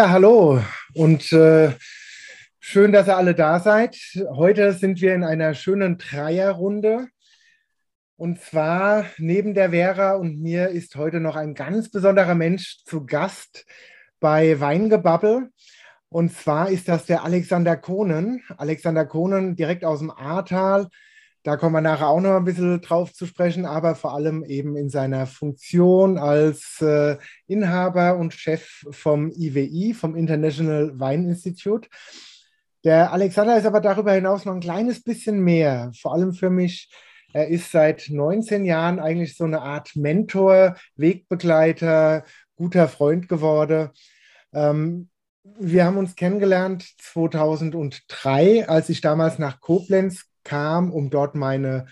Ja, hallo und äh, schön, dass ihr alle da seid. Heute sind wir in einer schönen Dreierrunde. Und zwar neben der Vera und mir ist heute noch ein ganz besonderer Mensch zu Gast bei Weingebabbel. Und zwar ist das der Alexander Kohnen. Alexander Kohnen direkt aus dem Ahrtal da kommen wir nachher auch noch ein bisschen drauf zu sprechen, aber vor allem eben in seiner Funktion als äh, Inhaber und Chef vom IWI, vom International Wine Institute. Der Alexander ist aber darüber hinaus noch ein kleines bisschen mehr, vor allem für mich. Er ist seit 19 Jahren eigentlich so eine Art Mentor, Wegbegleiter, guter Freund geworden. Ähm, wir haben uns kennengelernt 2003, als ich damals nach Koblenz kam, um dort meine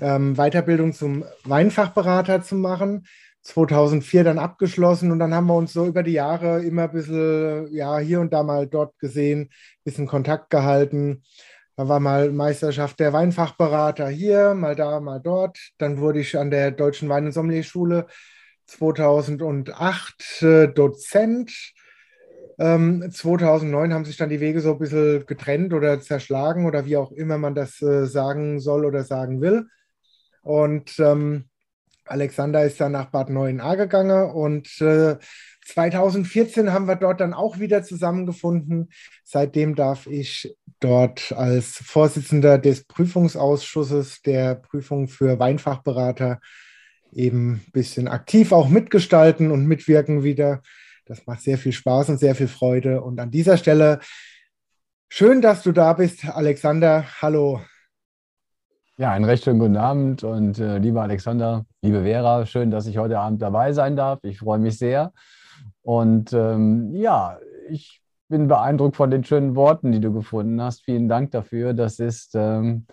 ähm, Weiterbildung zum Weinfachberater zu machen. 2004 dann abgeschlossen und dann haben wir uns so über die Jahre immer ein bisschen, ja, hier und da mal dort gesehen, ein bisschen Kontakt gehalten. Da war mal Meisterschaft der Weinfachberater hier, mal da, mal dort. Dann wurde ich an der Deutschen Wein- und Sommelierschule 2008 äh, Dozent ähm, 2009 haben sich dann die Wege so ein bisschen getrennt oder zerschlagen oder wie auch immer man das äh, sagen soll oder sagen will. Und ähm, Alexander ist dann nach Bad 9a gegangen und äh, 2014 haben wir dort dann auch wieder zusammengefunden. Seitdem darf ich dort als Vorsitzender des Prüfungsausschusses der Prüfung für Weinfachberater eben ein bisschen aktiv auch mitgestalten und mitwirken wieder. Das macht sehr viel Spaß und sehr viel Freude. Und an dieser Stelle schön, dass du da bist, Alexander. Hallo. Ja, einen recht schönen guten Abend und äh, lieber Alexander, liebe Vera, schön, dass ich heute Abend dabei sein darf. Ich freue mich sehr. Und ähm, ja, ich bin beeindruckt von den schönen Worten, die du gefunden hast. Vielen Dank dafür. Das ist ähm,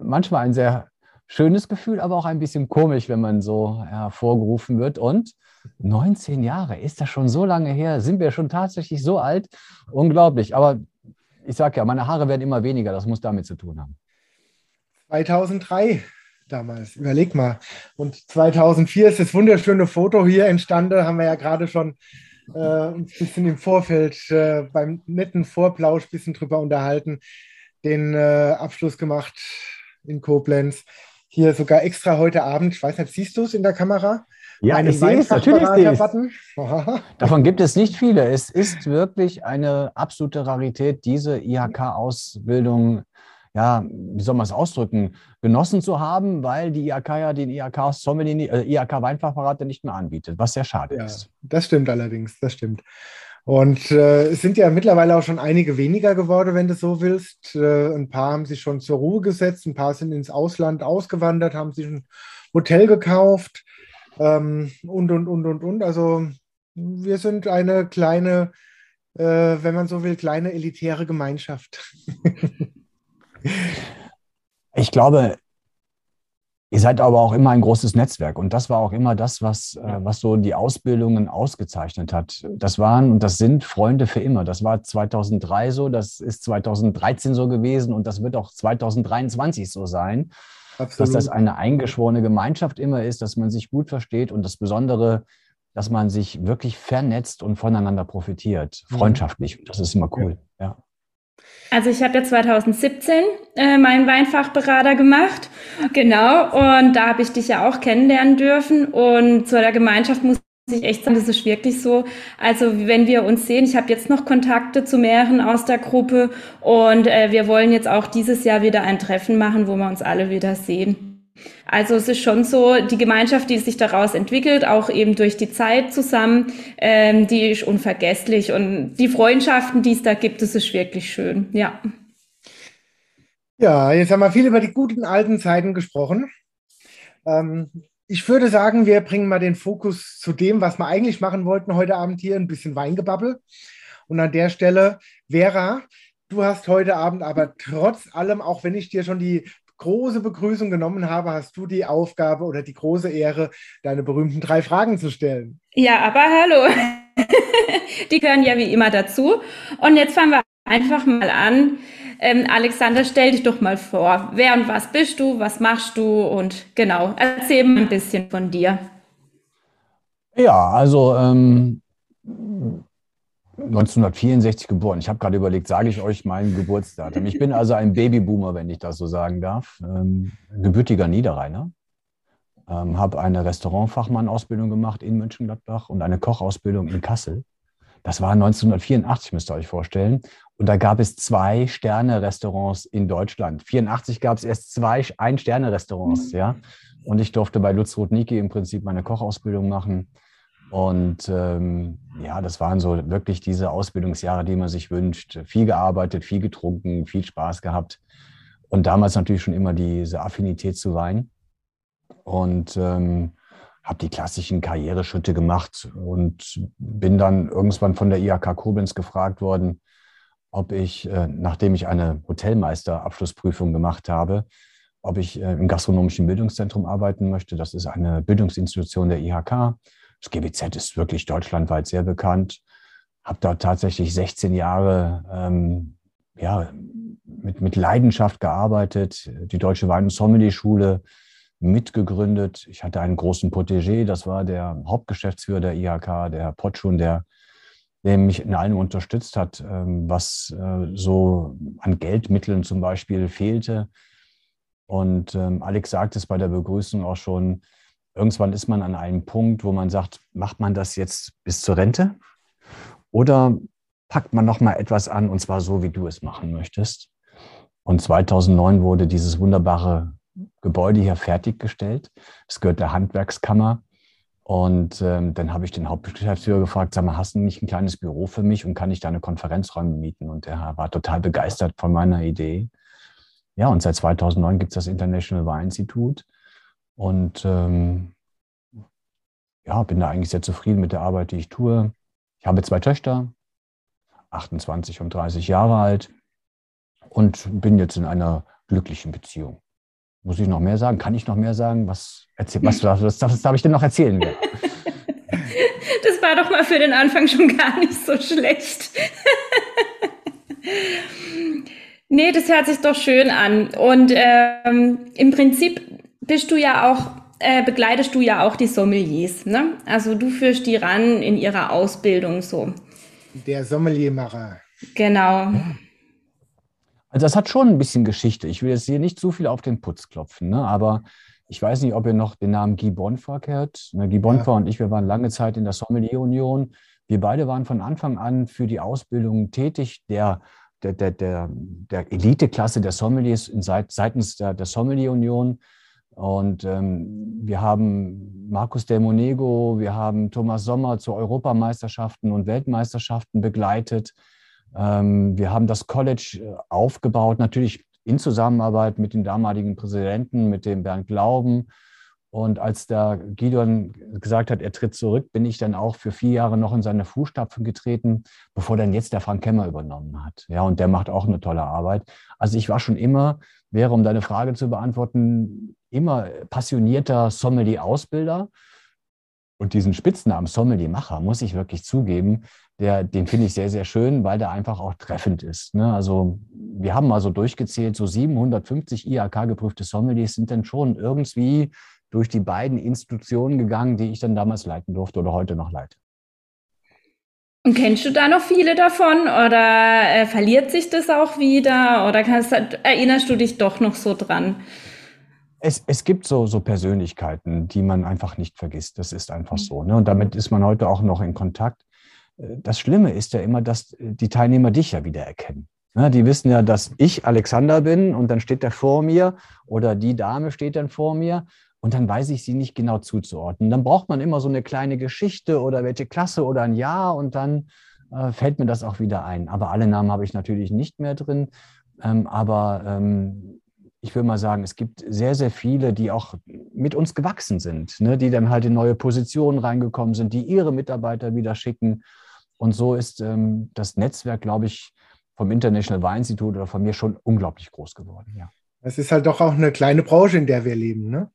manchmal ein sehr schönes Gefühl, aber auch ein bisschen komisch, wenn man so hervorgerufen wird. Und 19 Jahre, ist das schon so lange her? Sind wir schon tatsächlich so alt? Unglaublich. Aber ich sage ja, meine Haare werden immer weniger. Das muss damit zu tun haben. 2003 damals, überleg mal. Und 2004 ist das wunderschöne Foto hier entstanden, haben wir ja gerade schon äh, ein bisschen im Vorfeld äh, beim netten Vorplausch ein bisschen drüber unterhalten, den äh, Abschluss gemacht in Koblenz. Hier sogar extra heute Abend, ich weiß nicht, siehst du es in der Kamera? Ja, ich sehe es, natürlich sehe es. Davon gibt es nicht viele. Es ist wirklich eine absolute Rarität, diese IHK-Ausbildung, ja, wie soll man es ausdrücken, genossen zu haben, weil die IHK ja den IHK, Sommelier, äh, nicht mehr anbietet, was sehr schade ja, ist. Das stimmt allerdings, das stimmt. Und äh, es sind ja mittlerweile auch schon einige weniger geworden, wenn du so willst. Äh, ein paar haben sich schon zur Ruhe gesetzt, ein paar sind ins Ausland ausgewandert, haben sich ein Hotel gekauft ähm, und, und, und, und, und. Also wir sind eine kleine, äh, wenn man so will, kleine elitäre Gemeinschaft. ich glaube, Ihr seid aber auch immer ein großes Netzwerk und das war auch immer das, was, äh, was so die Ausbildungen ausgezeichnet hat. Das waren und das sind Freunde für immer. Das war 2003 so, das ist 2013 so gewesen und das wird auch 2023 so sein. Absolut. Dass das eine eingeschworene Gemeinschaft immer ist, dass man sich gut versteht und das Besondere, dass man sich wirklich vernetzt und voneinander profitiert, mhm. freundschaftlich. Das ist immer cool. ja. ja. Also ich habe ja 2017 äh, meinen Weinfachberater gemacht, genau, und da habe ich dich ja auch kennenlernen dürfen. Und zu der Gemeinschaft muss ich echt sagen, das ist wirklich so. Also wenn wir uns sehen, ich habe jetzt noch Kontakte zu mehreren aus der Gruppe und äh, wir wollen jetzt auch dieses Jahr wieder ein Treffen machen, wo wir uns alle wieder sehen. Also es ist schon so, die Gemeinschaft, die sich daraus entwickelt, auch eben durch die Zeit zusammen, ähm, die ist unvergesslich. Und die Freundschaften, die es da gibt, das ist wirklich schön, ja. Ja, jetzt haben wir viel über die guten alten Zeiten gesprochen. Ähm, ich würde sagen, wir bringen mal den Fokus zu dem, was wir eigentlich machen wollten heute Abend hier, ein bisschen Weingebabbel. Und an der Stelle, Vera, du hast heute Abend aber trotz allem, auch wenn ich dir schon die große Begrüßung genommen habe, hast du die Aufgabe oder die große Ehre, deine berühmten drei Fragen zu stellen. Ja, aber hallo. die gehören ja wie immer dazu. Und jetzt fangen wir einfach mal an. Ähm, Alexander, stell dich doch mal vor. Wer und was bist du? Was machst du? Und genau, erzähl mal ein bisschen von dir. Ja, also ähm, 1964 geboren. Ich habe gerade überlegt, sage ich euch mein Geburtsdatum. Ich bin also ein Babyboomer, wenn ich das so sagen darf. Ähm, gebürtiger Niederrheiner. Ähm, habe eine Restaurantfachmann-Ausbildung gemacht in Mönchengladbach und eine Kochausbildung in Kassel. Das war 1984, müsst ihr euch vorstellen. Und da gab es zwei Sterne-Restaurants in Deutschland. 84 gab es erst zwei Ein-Sterne-Restaurants, ja. Und ich durfte bei Lutz Rudnicki im Prinzip meine Kochausbildung machen. Und ähm, ja, das waren so wirklich diese Ausbildungsjahre, die man sich wünscht. Viel gearbeitet, viel getrunken, viel Spaß gehabt. Und damals natürlich schon immer diese Affinität zu Wein. Und ähm, habe die klassischen Karriereschritte gemacht und bin dann irgendwann von der IHK Koblenz gefragt worden, ob ich, äh, nachdem ich eine Hotelmeisterabschlussprüfung gemacht habe, ob ich äh, im gastronomischen Bildungszentrum arbeiten möchte. Das ist eine Bildungsinstitution der IHK. Das GBZ ist wirklich deutschlandweit sehr bekannt. Habe dort tatsächlich 16 Jahre ähm, ja, mit, mit Leidenschaft gearbeitet. Die Deutsche Wein- und Sommelier-Schule mitgegründet. Ich hatte einen großen Protégé, das war der Hauptgeschäftsführer der IHK, der Herr Potschun, der, der mich in allem unterstützt hat, ähm, was äh, so an Geldmitteln zum Beispiel fehlte. Und ähm, Alex sagt es bei der Begrüßung auch schon, irgendwann ist man an einem Punkt, wo man sagt, macht man das jetzt bis zur Rente? Oder packt man noch mal etwas an, und zwar so, wie du es machen möchtest? Und 2009 wurde dieses wunderbare Gebäude hier fertiggestellt. Es gehört der Handwerkskammer. Und ähm, dann habe ich den Hauptgeschäftsführer gefragt, sag mal, hast du nicht ein kleines Büro für mich und kann ich da eine Konferenzräume mieten? Und er war total begeistert von meiner Idee. Ja, und seit 2009 gibt es das International Wine Institute. Und ähm, ja, bin da eigentlich sehr zufrieden mit der Arbeit, die ich tue. Ich habe zwei Töchter, 28 und 30 Jahre alt und bin jetzt in einer glücklichen Beziehung. Muss ich noch mehr sagen? Kann ich noch mehr sagen? Was, erzähl, was, was, was, was darf ich denn noch erzählen? das war doch mal für den Anfang schon gar nicht so schlecht. nee, das hört sich doch schön an. Und ähm, im Prinzip bist du ja auch, äh, begleitest du ja auch die Sommeliers. Ne? Also du führst die ran in ihrer Ausbildung so. Der Sommeliermacher. Genau. Also das hat schon ein bisschen Geschichte. Ich will jetzt hier nicht zu viel auf den Putz klopfen, ne? aber ich weiß nicht, ob ihr noch den Namen Guy Bonfa kennt. Ne, Guy Bonfa ja. und ich, wir waren lange Zeit in der Sommelier-Union. Wir beide waren von Anfang an für die Ausbildung tätig, der, der, der, der, der Eliteklasse der Sommeliers in, seitens der, der Sommelier-Union. Und ähm, wir haben Markus Del Monego, wir haben Thomas Sommer zu Europameisterschaften und Weltmeisterschaften begleitet. Ähm, wir haben das College äh, aufgebaut, natürlich in Zusammenarbeit mit dem damaligen Präsidenten, mit dem Bernd Glauben. Und als der Gideon gesagt hat, er tritt zurück, bin ich dann auch für vier Jahre noch in seine Fußstapfen getreten, bevor dann jetzt der Frank Kemmer übernommen hat. Ja, und der macht auch eine tolle Arbeit. Also ich war schon immer, wäre, um deine Frage zu beantworten, immer passionierter Sommelier-Ausbilder. Und diesen Spitznamen Sommelier-Macher, muss ich wirklich zugeben, der, den finde ich sehr, sehr schön, weil der einfach auch treffend ist. Ne? Also wir haben mal so durchgezählt, so 750 IHK-geprüfte Sommeliers sind dann schon irgendwie durch die beiden Institutionen gegangen, die ich dann damals leiten durfte oder heute noch leite. Und kennst du da noch viele davon oder äh, verliert sich das auch wieder oder kannst, erinnerst du dich doch noch so dran? Es, es gibt so, so Persönlichkeiten, die man einfach nicht vergisst. Das ist einfach mhm. so. Ne? Und damit ist man heute auch noch in Kontakt das Schlimme ist ja immer, dass die Teilnehmer dich ja wieder erkennen. Die wissen ja, dass ich Alexander bin und dann steht der vor mir oder die Dame steht dann vor mir und dann weiß ich sie nicht genau zuzuordnen. Dann braucht man immer so eine kleine Geschichte oder welche Klasse oder ein Jahr und dann äh, fällt mir das auch wieder ein. Aber alle Namen habe ich natürlich nicht mehr drin. Ähm, aber ähm, ich würde mal sagen, es gibt sehr, sehr viele, die auch mit uns gewachsen sind, ne? die dann halt in neue Positionen reingekommen sind, die ihre Mitarbeiter wieder schicken. Und so ist ähm, das Netzwerk, glaube ich, vom International Wine Institute oder von mir schon unglaublich groß geworden. Ja. Es ist halt doch auch eine kleine Branche, in der wir leben, ne?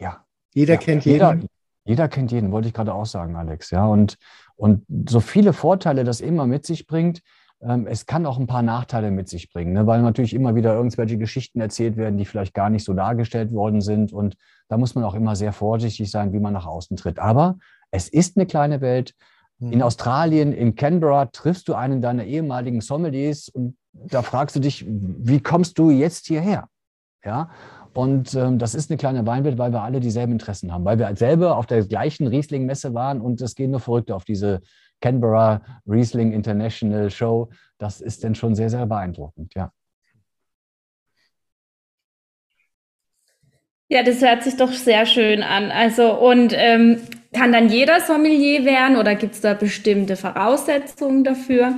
Ja. Jeder ja, kennt jeder, jeden. Jeder kennt jeden, wollte ich gerade auch sagen, Alex. Ja, und, und so viele Vorteile das immer mit sich bringt, ähm, es kann auch ein paar Nachteile mit sich bringen, ne? weil natürlich immer wieder irgendwelche Geschichten erzählt werden, die vielleicht gar nicht so dargestellt worden sind. Und da muss man auch immer sehr vorsichtig sein, wie man nach außen tritt. Aber es ist eine kleine Welt. In mhm. Australien, in Canberra, triffst du einen deiner ehemaligen Sommeliers und da fragst du dich, wie kommst du jetzt hierher? Ja, und ähm, das ist eine kleine Weinwelt, weil wir alle dieselben Interessen haben, weil wir selber auf der gleichen Riesling-Messe waren und es gehen nur Verrückte auf diese Canberra Riesling International Show. Das ist dann schon sehr, sehr beeindruckend, ja. Ja, das hört sich doch sehr schön an. Also, und ähm, kann dann jeder Sommelier werden oder gibt es da bestimmte Voraussetzungen dafür?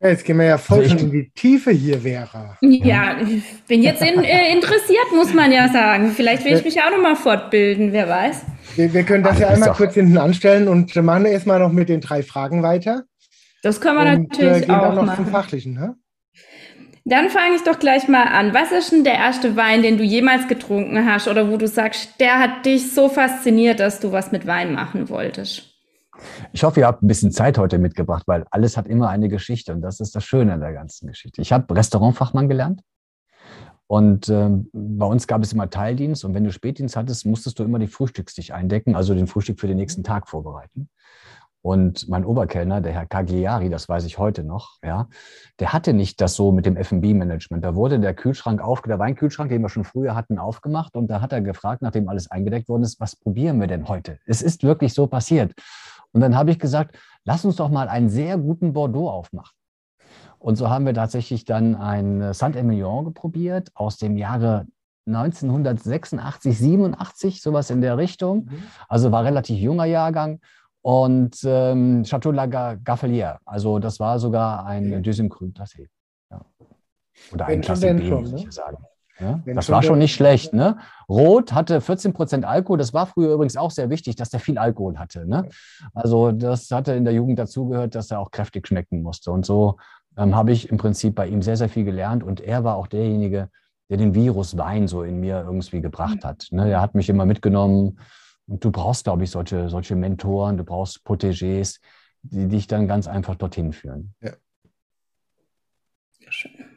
Ja, jetzt gehen wir ja voll schon in die Tiefe hier, Vera. Ja, ich bin jetzt in, äh, interessiert, muss man ja sagen. Vielleicht will ich mich auch noch mal fortbilden, wer weiß. Wir, wir können das Ach, ja einmal kurz hinten anstellen und machen erstmal noch mit den drei Fragen weiter. Das können wir und, natürlich äh, gehen auch dann noch machen. zum Fachlichen. Ne? Dann fange ich doch gleich mal an. Was ist denn der erste Wein, den du jemals getrunken hast oder wo du sagst, der hat dich so fachiniert, dass du was mit Wein machen wolltest? Ich hoffe, ihr habt ein bisschen Zeit heute mitgebracht, weil alles hat immer eine Geschichte und das ist das Schöne an der ganzen Geschichte. Ich habe Restaurantfachmann gelernt und äh, bei uns gab es immer Teildienst und wenn du Spätdienst hattest, musstest du immer die Frühstückstisch eindecken, also den Frühstück für den nächsten Tag vorbereiten. Und mein Oberkellner, der Herr Cagliari, das weiß ich heute noch, ja, der hatte nicht das so mit dem F&B-Management. Da wurde der Kühlschrank auf, der Weinkühlschrank, den wir schon früher hatten, aufgemacht und da hat er gefragt, nachdem alles eingedeckt worden ist, was probieren wir denn heute? Es ist wirklich so passiert. Und dann habe ich gesagt, lass uns doch mal einen sehr guten Bordeaux aufmachen. Und so haben wir tatsächlich dann ein Saint-Emilion probiert aus dem Jahre 1986, 87, sowas in der Richtung. Mhm. Also war relativ junger Jahrgang. Und ähm, Chateau La Gaffelière, also das war sogar ein ja. Deuxième Cru Classé. Ja. Oder ein Klasse B, muss ich ne? sagen. Ja, das war schon nicht schlecht. Ne? Rot hatte 14% Alkohol. Das war früher übrigens auch sehr wichtig, dass der viel Alkohol hatte. Ne? Also das hatte in der Jugend dazugehört, dass er auch kräftig schmecken musste. Und so ähm, habe ich im Prinzip bei ihm sehr, sehr viel gelernt. Und er war auch derjenige, der den Virus Wein so in mir irgendwie gebracht hat. Ne? Er hat mich immer mitgenommen. Und du brauchst, glaube ich, solche, solche Mentoren, du brauchst Protégés, die dich dann ganz einfach dorthin führen. Ja. Sehr schön.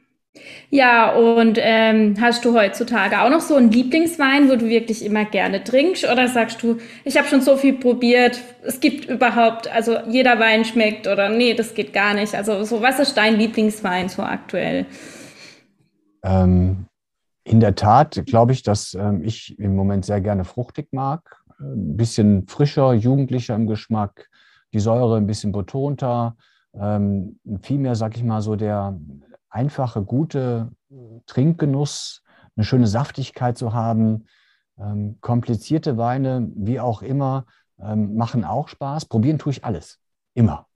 Ja, und ähm, hast du heutzutage auch noch so einen Lieblingswein, wo du wirklich immer gerne trinkst? Oder sagst du, ich habe schon so viel probiert, es gibt überhaupt, also jeder Wein schmeckt oder nee, das geht gar nicht. Also so, was ist dein Lieblingswein so aktuell? Ähm, in der Tat glaube ich, dass ähm, ich im Moment sehr gerne fruchtig mag. Ein bisschen frischer, jugendlicher im Geschmack, die Säure ein bisschen betonter. Ähm, vielmehr, sag ich mal, so der einfache, gute Trinkgenuss, eine schöne Saftigkeit zu haben. Ähm, komplizierte Weine, wie auch immer, ähm, machen auch Spaß. Probieren tue ich alles. Immer.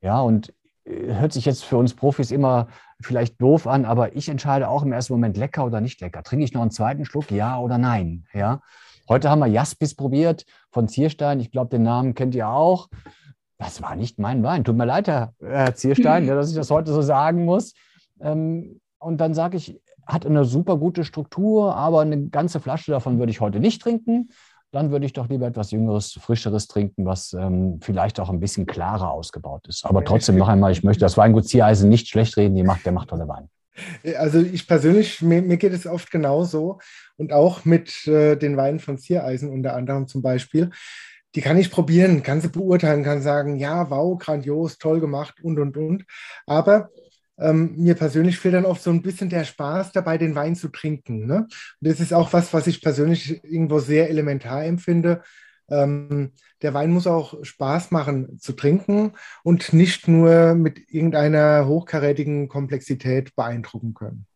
Ja, und äh, hört sich jetzt für uns Profis immer vielleicht doof an, aber ich entscheide auch im ersten Moment lecker oder nicht lecker. Trinke ich noch einen zweiten Schluck, ja oder nein? Ja. Heute haben wir Jaspis probiert von Zierstein. Ich glaube, den Namen kennt ihr auch. Das war nicht mein Wein. Tut mir leid, Herr Zierstein, dass ich das heute so sagen muss. Ähm, und dann sage ich, hat eine super gute Struktur, aber eine ganze Flasche davon würde ich heute nicht trinken. Dann würde ich doch lieber etwas Jüngeres, Frischeres trinken, was ähm, vielleicht auch ein bisschen klarer ausgebaut ist. Aber trotzdem noch einmal, ich möchte das Weingut Ziereisen nicht schlecht reden, die macht, der macht tolle Wein. Also ich persönlich, mir, mir, geht es oft genauso und auch mit äh, den Weinen von Ziereisen unter anderem zum Beispiel. Die kann ich probieren, kann sie beurteilen, kann sagen, ja, wow, grandios, toll gemacht und, und, und. Aber ähm, mir persönlich fehlt dann oft so ein bisschen der Spaß dabei, den Wein zu trinken. Ne? Und das ist auch was, was ich persönlich irgendwo sehr elementar empfinde. Ähm, der Wein muss auch Spaß machen zu trinken und nicht nur mit irgendeiner hochkarätigen Komplexität beeindrucken können.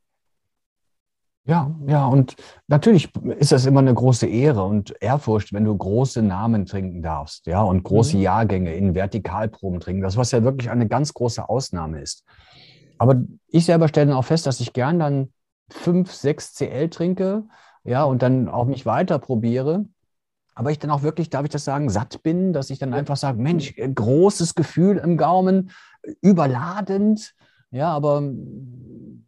Ja, ja, und natürlich ist das immer eine große Ehre und Ehrfurcht, wenn du große Namen trinken darfst, ja, und große mhm. Jahrgänge in Vertikalproben trinken, das was ja wirklich eine ganz große Ausnahme ist. Aber ich selber stelle dann auch fest, dass ich gern dann 5, 6 CL trinke, ja, und dann auch mich weiter probiere. Aber ich dann auch wirklich, darf ich das sagen, satt bin, dass ich dann einfach sage, Mensch, großes Gefühl im Gaumen, überladend. Ja, aber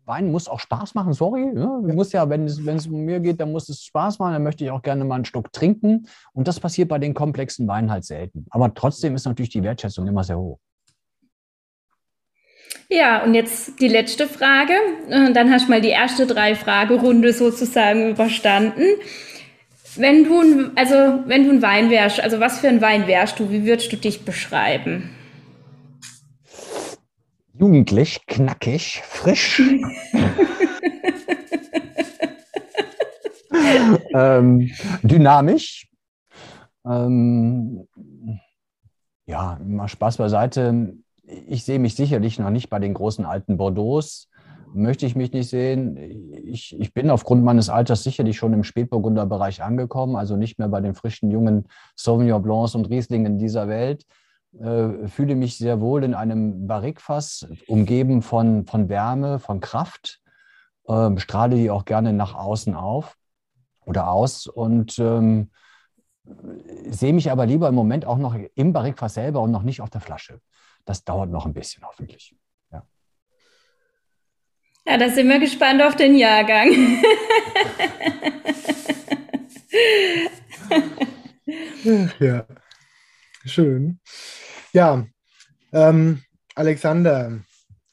Wein muss auch Spaß machen, sorry. Ja, muss ja, wenn es, wenn es um mir geht, dann muss es Spaß machen, dann möchte ich auch gerne mal einen Schluck trinken. Und das passiert bei den komplexen Weinen halt selten. Aber trotzdem ist natürlich die Wertschätzung immer sehr hoch. Ja, und jetzt die letzte Frage. Dann hast du mal die erste drei Fragerunde sozusagen überstanden. Wenn du, also wenn du ein Wein wärst, also was für ein Wein wärst du? Wie würdest du dich beschreiben? Jugendlich, knackig, frisch. ähm, dynamisch. Ähm, ja, mal Spaß beiseite. Ich sehe mich sicherlich noch nicht bei den großen alten Bordeaux möchte ich mich nicht sehen. Ich, ich bin aufgrund meines Alters sicherlich schon im Spätburgunderbereich angekommen, also nicht mehr bei den frischen jungen Sauvignon Blancs und Rieslingen dieser Welt. Äh, fühle mich sehr wohl in einem Barrikfass, umgeben von, von Wärme, von Kraft, äh, strahle die auch gerne nach außen auf oder aus und ähm, sehe mich aber lieber im Moment auch noch im Barrikfass selber und noch nicht auf der Flasche. Das dauert noch ein bisschen hoffentlich. Ja, da sind wir gespannt auf den Jahrgang. ja, schön. Ja, ähm, Alexander,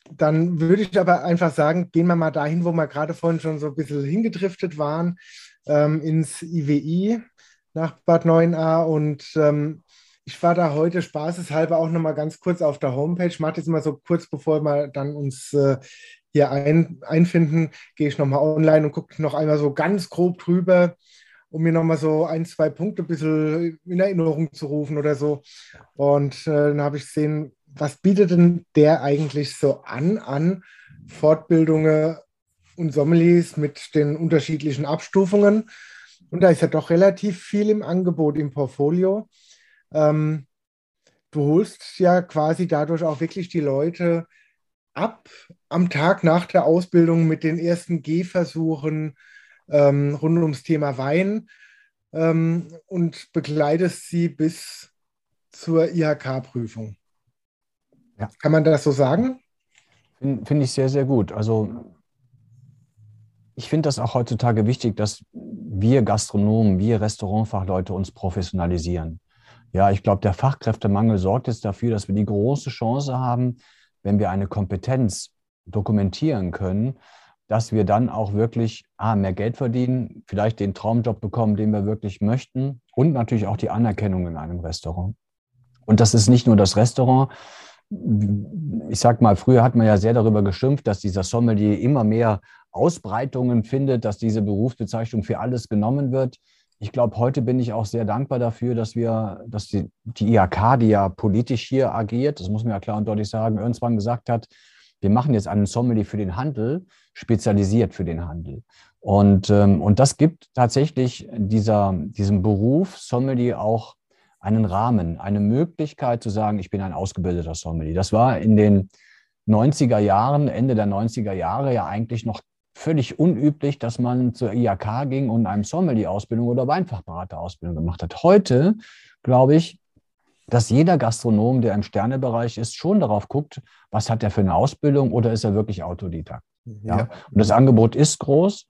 dann würde ich aber einfach sagen, gehen wir mal dahin, wo wir gerade vorhin schon so ein bisschen hingedriftet waren, ähm, ins IWI nach Bad 9a. Und ähm, ich war da heute spaßeshalber auch nochmal ganz kurz auf der Homepage. Ich mache das immer so kurz, bevor wir dann uns äh, hier ein, einfinden, gehe ich nochmal online und gucke noch einmal so ganz grob drüber, um mir nochmal so ein, zwei Punkte ein bisschen in Erinnerung zu rufen oder so. Und äh, dann habe ich gesehen, was bietet denn der eigentlich so an, an Fortbildungen und Sommeliers mit den unterschiedlichen Abstufungen? Und da ist ja doch relativ viel im Angebot, im Portfolio. Ähm, du holst ja quasi dadurch auch wirklich die Leute ab am Tag nach der Ausbildung mit den ersten Gehversuchen ähm, rund ums Thema Wein ähm, und begleitest sie bis zur IHK-Prüfung. Ja. Kann man das so sagen? Finde find ich sehr, sehr gut. Also ich finde das auch heutzutage wichtig, dass wir Gastronomen, wir Restaurantfachleute uns professionalisieren. Ja, ich glaube, der Fachkräftemangel sorgt jetzt dafür, dass wir die große Chance haben, wenn wir eine Kompetenz dokumentieren können, dass wir dann auch wirklich ah, mehr Geld verdienen, vielleicht den Traumjob bekommen, den wir wirklich möchten und natürlich auch die Anerkennung in einem Restaurant. Und das ist nicht nur das Restaurant. Ich sag mal, früher hat man ja sehr darüber geschimpft, dass dieser Sommelier immer mehr Ausbreitungen findet, dass diese Berufsbezeichnung für alles genommen wird ich glaube, heute bin ich auch sehr dankbar dafür, dass wir, dass die, die IHK, die ja politisch hier agiert, das muss man ja klar und deutlich sagen, irgendwann gesagt hat, wir machen jetzt einen Sommelier für den Handel, spezialisiert für den Handel. Und, ähm, und das gibt tatsächlich dieser, diesem Beruf Sommelier auch einen Rahmen, eine Möglichkeit zu sagen, ich bin ein ausgebildeter Sommelier. Das war in den 90er Jahren, Ende der 90er Jahre ja eigentlich noch völlig unüblich, dass man zur IAK ging und eine Sommelier-Ausbildung oder Weinfachberater-Ausbildung gemacht hat. Heute glaube ich, dass jeder Gastronom, der im Sternebereich ist, schon darauf guckt, was hat er für eine Ausbildung oder ist er wirklich Autodidakt. Ja. ja. Und das Angebot ist groß.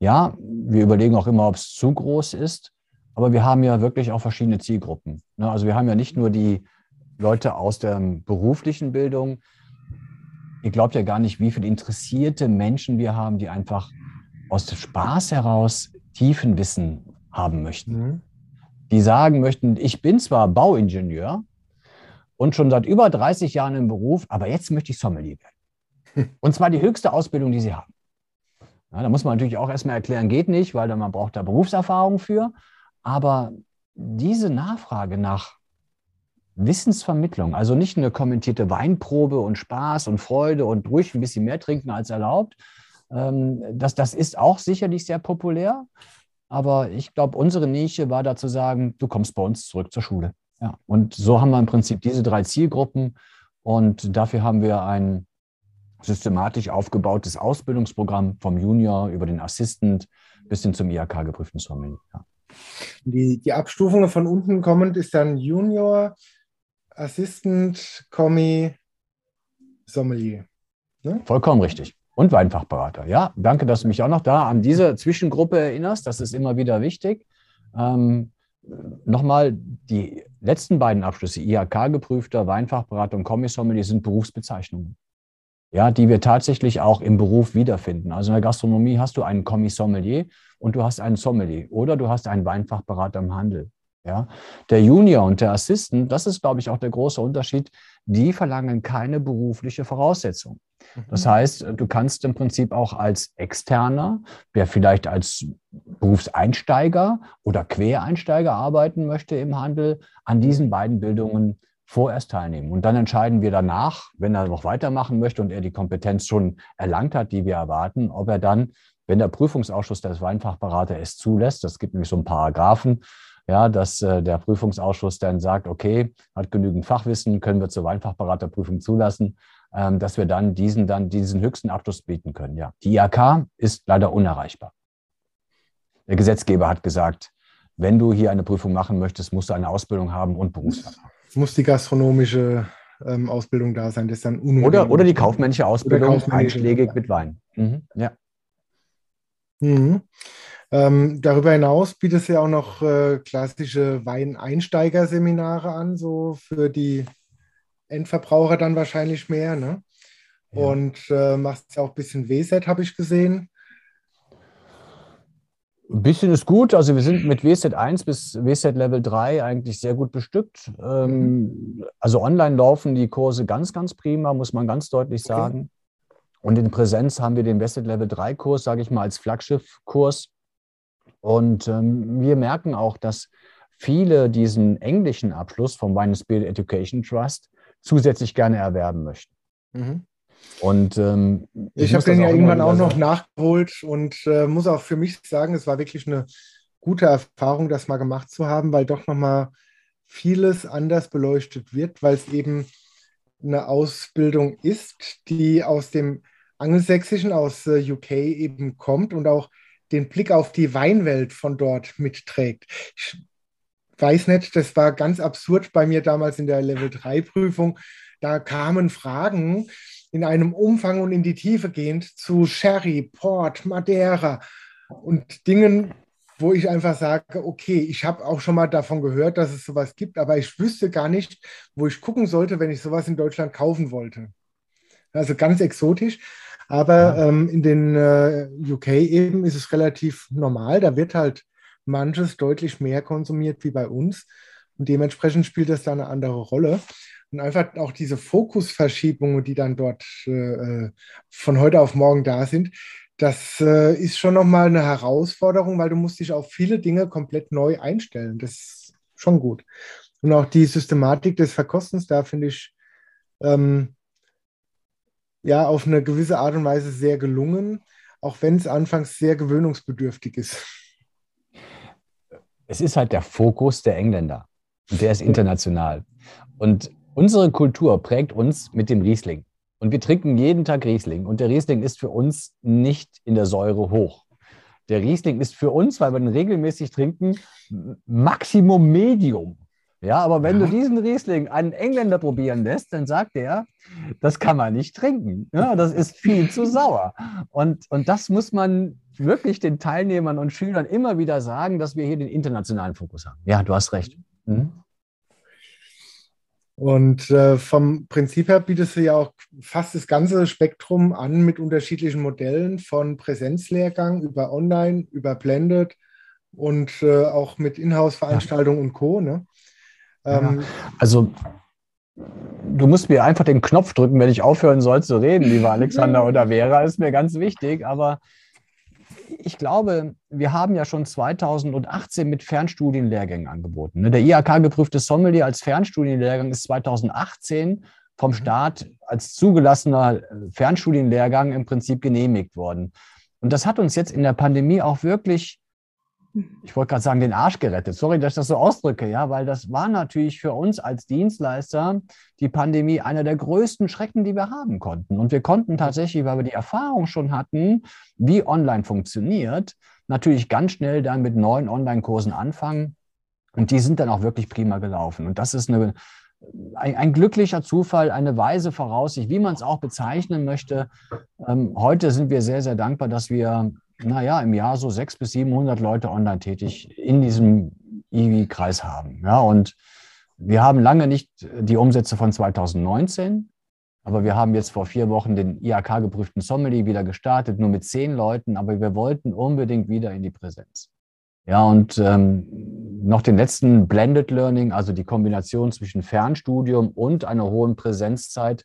Ja, wir überlegen auch immer, ob es zu groß ist. Aber wir haben ja wirklich auch verschiedene Zielgruppen. Ne, also wir haben ja nicht nur die Leute aus der beruflichen Bildung, ihr glaubt ja gar nicht, wie viele interessierte Menschen wir haben, die einfach aus dem Spaß heraus tiefen Wissen haben möchten. Mhm. Die sagen möchten, ich bin zwar Bauingenieur und schon seit über 30 Jahren im Beruf, aber jetzt möchte ich Sommelier werden. Und zwar die höchste Ausbildung, die sie haben. Ja, da muss man natürlich auch erstmal erklären, geht nicht, weil man braucht da Berufserfahrung für. Aber diese Nachfrage nach Wissensvermittlung, also nicht eine kommentierte Weinprobe und Spaß und Freude und ruhig ein bisschen mehr trinken als erlaubt. Ähm, das, das ist auch sicherlich sehr populär. Aber ich glaube, unsere Nische war da zu sagen, du kommst bei uns zurück zur Schule. Ja. Und so haben wir im Prinzip diese drei Zielgruppen. Und dafür haben wir ein systematisch aufgebautes Ausbildungsprogramm vom Junior über den Assistant bis hin zum IHK geprüften Sommelier. Ja. Die, die Abstufungen von unten kommend ist dann Junior, Assistant, Kommi, Sommelier. Ne? Vollkommen richtig. Und Weinfachberater. Ja, danke, dass du mich auch noch da an diese Zwischengruppe erinnerst. Das ist immer wieder wichtig. Ähm, Nochmal, die letzten beiden Abschlüsse, IHK-geprüfter Weinfachberater und Kommissommelier, sind Berufsbezeichnungen. ja, die wir tatsächlich auch im Beruf wiederfinden. Also in der Gastronomie hast du einen Kommissommelier und du hast einen Sommelier oder du hast einen Weinfachberater im Handel. Ja, der Junior und der Assistent, das ist, glaube ich, auch der große Unterschied. Die verlangen keine berufliche Voraussetzung. Das mhm. heißt, du kannst im Prinzip auch als Externer, der vielleicht als Berufseinsteiger oder Quereinsteiger arbeiten möchte im Handel, an diesen beiden Bildungen vorerst teilnehmen. Und dann entscheiden wir danach, wenn er noch weitermachen möchte und er die Kompetenz schon erlangt hat, die wir erwarten, ob er dann, wenn der Prüfungsausschuss des Weinfachberater es zulässt, das gibt nämlich so einen Paragraphen, ja, dass äh, der Prüfungsausschuss dann sagt, okay, hat genügend Fachwissen, können wir zur Weinfachberaterprüfung zulassen, ähm, dass wir dann diesen, dann diesen höchsten Abschluss bieten können. Ja, die IHK ist leider unerreichbar. Der Gesetzgeber hat gesagt, wenn du hier eine Prüfung machen möchtest, musst du eine Ausbildung haben und Berufserfahrung. Es muss die gastronomische ähm, Ausbildung da sein, das ist dann Oder, oder die kaufmännische Ausbildung, kaufmännische einschlägig mit Wein. Mhm. Ja. Mhm. Ähm, darüber hinaus bietet du ja auch noch äh, klassische Weineinsteigerseminare an, so für die Endverbraucher dann wahrscheinlich mehr. Ne? Ja. Und äh, machst ja auch ein bisschen WSET, habe ich gesehen. Ein bisschen ist gut. Also wir sind mit WSET 1 bis WSET Level 3 eigentlich sehr gut bestückt. Ähm. Also online laufen die Kurse ganz, ganz prima, muss man ganz deutlich sagen. Okay. Und in Präsenz haben wir den WSET Level 3 Kurs, sage ich mal, als Flaggschiff-Kurs. Und ähm, wir merken auch, dass viele diesen englischen Abschluss vom Wine Spirit Education Trust zusätzlich gerne erwerben möchten. Mhm. Und ähm, ich, ich habe den ja irgendwann auch noch nachgeholt und äh, muss auch für mich sagen, es war wirklich eine gute Erfahrung, das mal gemacht zu haben, weil doch nochmal vieles anders beleuchtet wird, weil es eben eine Ausbildung ist, die aus dem Angelsächsischen, aus äh, UK eben kommt und auch den Blick auf die Weinwelt von dort mitträgt. Ich weiß nicht, das war ganz absurd bei mir damals in der Level 3 Prüfung. Da kamen Fragen in einem Umfang und in die Tiefe gehend zu Sherry, Port, Madeira und Dingen, wo ich einfach sage, okay, ich habe auch schon mal davon gehört, dass es sowas gibt, aber ich wüsste gar nicht, wo ich gucken sollte, wenn ich sowas in Deutschland kaufen wollte. Also ganz exotisch. Aber ähm, in den äh, UK eben ist es relativ normal. Da wird halt manches deutlich mehr konsumiert wie bei uns. Und dementsprechend spielt das da eine andere Rolle. Und einfach auch diese Fokusverschiebungen, die dann dort äh, von heute auf morgen da sind, das äh, ist schon nochmal eine Herausforderung, weil du musst dich auf viele Dinge komplett neu einstellen. Das ist schon gut. Und auch die Systematik des Verkostens, da finde ich ähm, ja auf eine gewisse Art und Weise sehr gelungen, auch wenn es anfangs sehr gewöhnungsbedürftig ist. Es ist halt der Fokus der Engländer und der ist international. Und unsere Kultur prägt uns mit dem Riesling. Und wir trinken jeden Tag Riesling. Und der Riesling ist für uns nicht in der Säure hoch. Der Riesling ist für uns, weil wir ihn regelmäßig trinken, Maximum Medium. Ja, aber wenn du diesen Riesling einen Engländer probieren lässt, dann sagt er, das kann man nicht trinken. Ja, das ist viel zu sauer. Und, und das muss man wirklich den Teilnehmern und Schülern immer wieder sagen, dass wir hier den internationalen Fokus haben. Ja, du hast recht. Mhm. Und äh, vom Prinzip her bietest du ja auch fast das ganze Spektrum an mit unterschiedlichen Modellen von Präsenzlehrgang über Online, über Blended und äh, auch mit Inhouse-Veranstaltungen ja. und Co. Ne? Ähm, ja, also du musst mir einfach den Knopf drücken, wenn ich aufhören soll zu reden, lieber Alexander oder Vera, ist mir ganz wichtig. Aber ich glaube, wir haben ja schon 2018 mit Fernstudienlehrgängen angeboten. Ne? Der IHK-geprüfte Sommelier als Fernstudienlehrgang ist 2018 vom mhm. Staat als zugelassener äh, Fernstudienlehrgang im Prinzip genehmigt worden. Und das hat uns jetzt in der Pandemie auch wirklich ich wollte gerade sagen, den Arsch gerettet. Sorry, dass ich das so ausdrücke, ja, weil das war natürlich für uns als Dienstleister die Pandemie einer der größten Schrecken, die wir haben konnten. Und wir konnten tatsächlich, weil wir die Erfahrung schon hatten, wie online funktioniert, natürlich ganz schnell dann mit neuen Online-Kursen anfangen. Und die sind dann auch wirklich prima gelaufen. Und das ist eine, ein, ein, glücklicher Zufall, eine weise Voraussicht, wie man es auch bezeichnen möchte. Ähm, heute sind wir sehr, sehr dankbar, dass wir naja, im Jahr so 600 bis 700 Leute online tätig in diesem IWI-Kreis haben. Ja, und wir haben lange nicht die Umsätze von 2019. Aber wir haben jetzt vor vier Wochen den IHK-geprüften Sommelier wieder gestartet, nur mit zehn Leuten, aber wir wollten unbedingt wieder in die Präsenz. Ja, und ähm, noch den letzten Blended Learning, also die Kombination zwischen Fernstudium und einer hohen Präsenzzeit.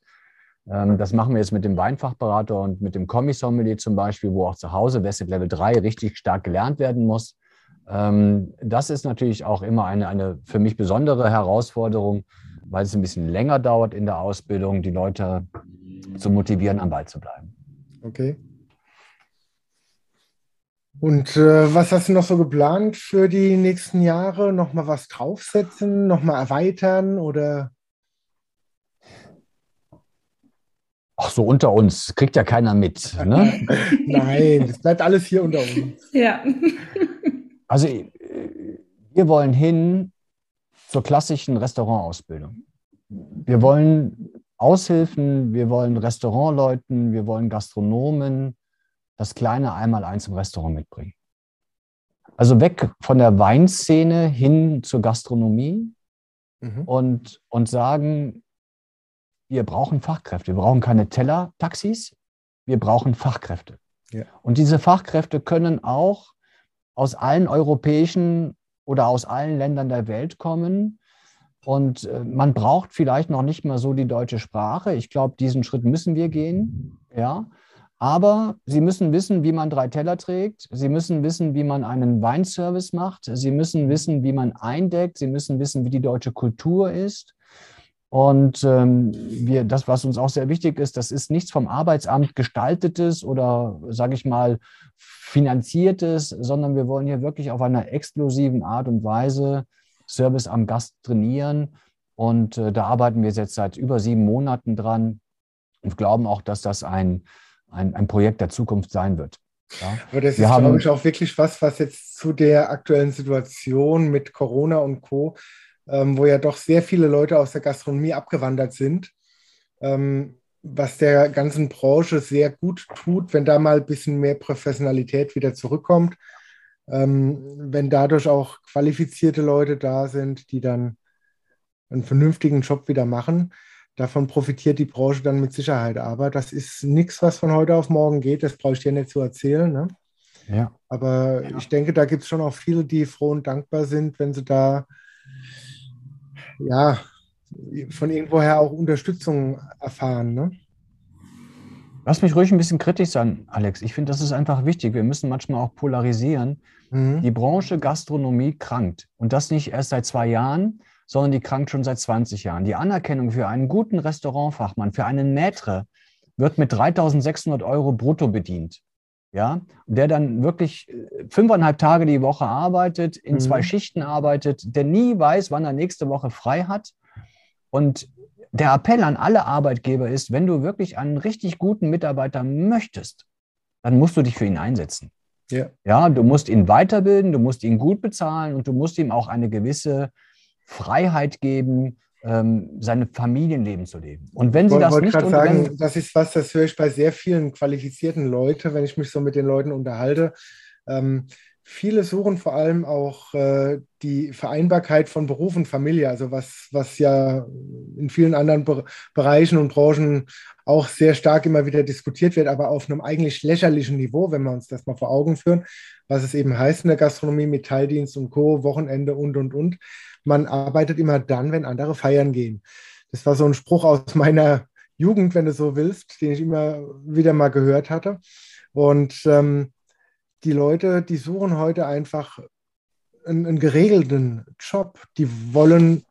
Ähm, das machen wir jetzt mit dem Weinfachberater und mit dem Kommissommelier zum Beispiel, wo auch zu Hause Vested Level 3 richtig stark gelernt werden muss. Ähm, das ist natürlich auch immer eine, eine für mich besondere Herausforderung, weil es ein bisschen länger dauert in der Ausbildung, die Leute zu motivieren, am Ball zu bleiben. Okay. Und äh, was hast du noch so geplant für die nächsten Jahre? Nochmal was draufsetzen, nochmal erweitern oder? Ach so, unter uns. Kriegt ja keiner mit. Ne? Nein, das bleibt alles hier unter uns. Ja. Also wir wollen hin zur klassischen Restaurantausbildung. Wir wollen Aushilfen, wir wollen Restaurantleuten, wir wollen Gastronomen das kleine Einmaleins im Restaurant mitbringen. Also weg von der Weinszene hin zur Gastronomie mhm. und, und sagen, wir brauchen Fachkräfte. Wir brauchen keine Teller-Taxis, wir brauchen Fachkräfte. Ja. Und diese Fachkräfte können auch aus allen europäischen oder aus allen Ländern der Welt kommen. Und äh, man braucht vielleicht noch nicht mal so die deutsche Sprache. Ich glaube, diesen Schritt müssen wir gehen. Ja. Aber Sie müssen wissen, wie man drei Teller trägt. Sie müssen wissen, wie man einen Weinservice macht. Sie müssen wissen, wie man eindeckt. Sie müssen wissen, wie die deutsche Kultur ist. Und ähm, wir, das, was uns auch sehr wichtig ist, das ist nichts vom Arbeitsamt gestaltetes oder, sage ich mal, finanziertes, sondern wir wollen hier wirklich auf einer exklusiven Art und Weise Service am Gast trainieren. Und äh, da arbeiten wir jetzt seit über sieben Monaten dran und glauben auch, dass das ein, ein, ein Projekt der Zukunft sein wird. Ja. Aber das wir ist, haben, glaube ich, auch wirklich was, was jetzt zu der aktuellen Situation mit Corona und Co ähm, wo ja doch sehr viele Leute aus der Gastronomie abgewandert sind, ähm, was der ganzen Branche sehr gut tut, wenn da mal ein bisschen mehr Professionalität wieder zurückkommt, ähm, wenn dadurch auch qualifizierte Leute da sind, die dann einen vernünftigen Job wieder machen. Davon profitiert die Branche dann mit Sicherheit. Aber das ist nichts, was von heute auf morgen geht. Das brauche ich dir nicht zu erzählen. Ne? Ja. Aber ja. ich denke, da gibt es schon auch viele, die froh und dankbar sind, wenn sie da ja, von irgendwoher auch Unterstützung erfahren. Ne? Lass mich ruhig ein bisschen kritisch sein, Alex. Ich finde, das ist einfach wichtig. Wir müssen manchmal auch polarisieren. Mhm. Die Branche Gastronomie krankt. Und das nicht erst seit zwei Jahren, sondern die krankt schon seit 20 Jahren. Die Anerkennung für einen guten Restaurantfachmann, für einen Maître, wird mit 3600 Euro brutto bedient ja, der dann wirklich äh, fünfeinhalb Tage die Woche arbeitet, in mhm. zwei Schichten arbeitet, der nie weiß, wann er nächste Woche frei hat. Und der Appell an alle Arbeitgeber ist, wenn du wirklich einen richtig guten Mitarbeiter möchtest, dann musst du dich für ihn einsetzen. Ja. ja, du musst ihn weiterbilden, du musst ihn gut bezahlen und du musst ihm auch eine gewisse Freiheit geben, ähm, sein Familienleben zu leben. Und wenn Sie das wollte nicht gerade sagen, das ist was, das höre ich bei sehr vielen qualifizierten Leuten, wenn ich mich so mit den Leuten unterhalte. Ähm, viele suchen vor allem auch äh, die Vereinbarkeit von Beruf und Familie, also was, was ja in vielen anderen Be Bereichen und Branchen auch sehr stark immer wieder diskutiert wird, aber auf einem eigentlich lächerlichen Niveau, wenn wir uns das mal vor Augen führen, was es eben heißt in der Gastronomie mit Teildienst und Co., Wochenende und, und, und man arbeitet immer dann, wenn andere feiern gehen. Das war so ein Spruch aus meiner Jugend, wenn du so willst, den ich immer wieder mal gehört hatte. Und ähm, die Leute, die suchen heute einfach einen, einen, geregelten Job. Die wollen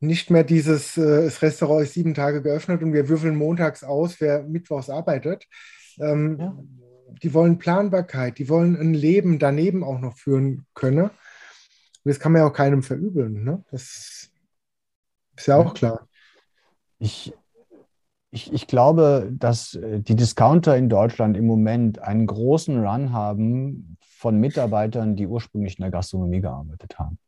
nicht mehr dieses, äh, das Restaurant ist sieben Tage geöffnet und wir würfeln montags aus, wer mittwochs arbeitet. Ähm, ja. Die wollen Planbarkeit, die wollen ein Leben daneben auch noch führen können. Und das kann man ja auch keinem verübeln. Ne? Das ist ja auch klar. Ich, ich, ich glaube, dass äh, die Discounter in Deutschland im Moment einen großen Run haben von Mitarbeitern, die ursprünglich in der Gastronomie gearbeitet haben.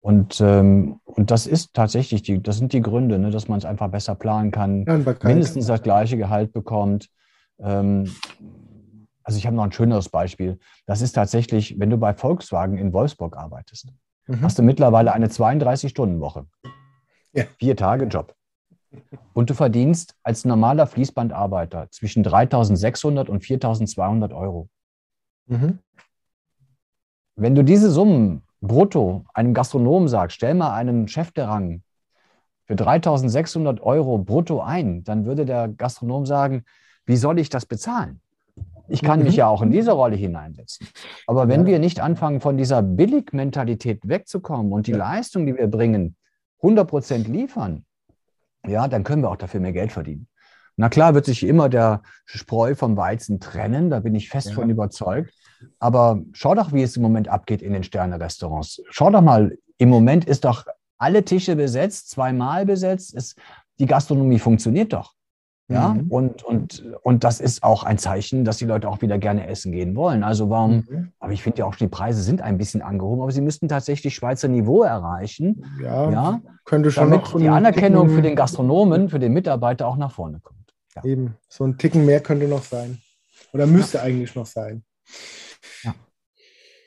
Und, ähm, und das ist tatsächlich, die, das sind die Gründe, ne, dass man es einfach besser planen kann, mindestens das gleiche Gehalt bekommt. Ähm, also ich habe noch ein schöneres Beispiel. Das ist tatsächlich, wenn du bei Volkswagen in Wolfsburg arbeitest mhm. hast du mittlerweile eine 32-Stunden-Woche. Ja. Vier Tage Job. und du verdienst als normaler Fließbandarbeiter zwischen 3.600 und 4.200 Euro. Mhm. Wenn du diese Summen brutto einem Gastronomen sagst, stell mal einen Chef der Rang für 3.600 Euro brutto ein, dann würde der Gastronom sagen, wie soll ich das bezahlen? Ich kann mich mhm. ja auch in diese Rolle hineinsetzen. Aber wenn ja. wir nicht anfangen, von dieser Billigmentalität wegzukommen und die ja. Leistung, die wir bringen, 100 Prozent liefern, ja, dann können wir auch dafür mehr Geld verdienen. Na klar wird sich immer der Spreu vom Weizen trennen, da bin ich fest ja. von überzeugt. Aber schau doch, wie es im Moment abgeht in den Sterne-Restaurants. Schau doch mal, im Moment ist doch alle Tische besetzt, zweimal besetzt. Ist, die Gastronomie funktioniert doch. Ja, mhm. und, und, und das ist auch ein Zeichen, dass die Leute auch wieder gerne essen gehen wollen. Also warum, mhm. aber ich finde ja auch, die Preise sind ein bisschen angehoben, aber sie müssten tatsächlich Schweizer Niveau erreichen. Ja, ja könnte schon damit noch die Anerkennung Ticken, für den Gastronomen, für den Mitarbeiter auch nach vorne kommt. Ja. Eben, so ein Ticken mehr könnte noch sein. Oder müsste ja. eigentlich noch sein. Ja.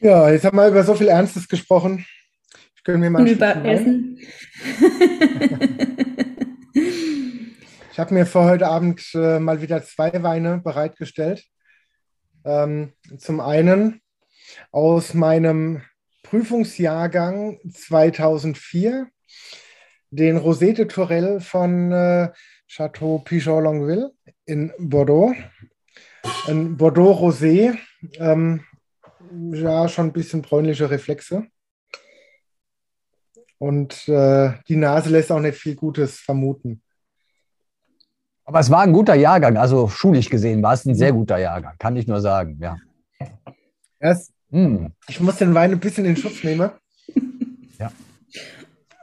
ja, jetzt haben wir über so viel Ernstes gesprochen. Ich könnte mir mal über Essen. Ich habe mir für heute Abend äh, mal wieder zwei Weine bereitgestellt. Ähm, zum einen aus meinem Prüfungsjahrgang 2004 den Rosé Tourelle von äh, Chateau Pichot Longueville in Bordeaux. Ein Bordeaux Rosé, ähm, ja, schon ein bisschen bräunliche Reflexe. Und äh, die Nase lässt auch nicht viel Gutes vermuten. Aber es war ein guter Jahrgang, also schulisch gesehen war es ein sehr guter Jahrgang, kann ich nur sagen, ja. Erst, mm. Ich muss den Wein ein bisschen in Schutz nehmen. Ja.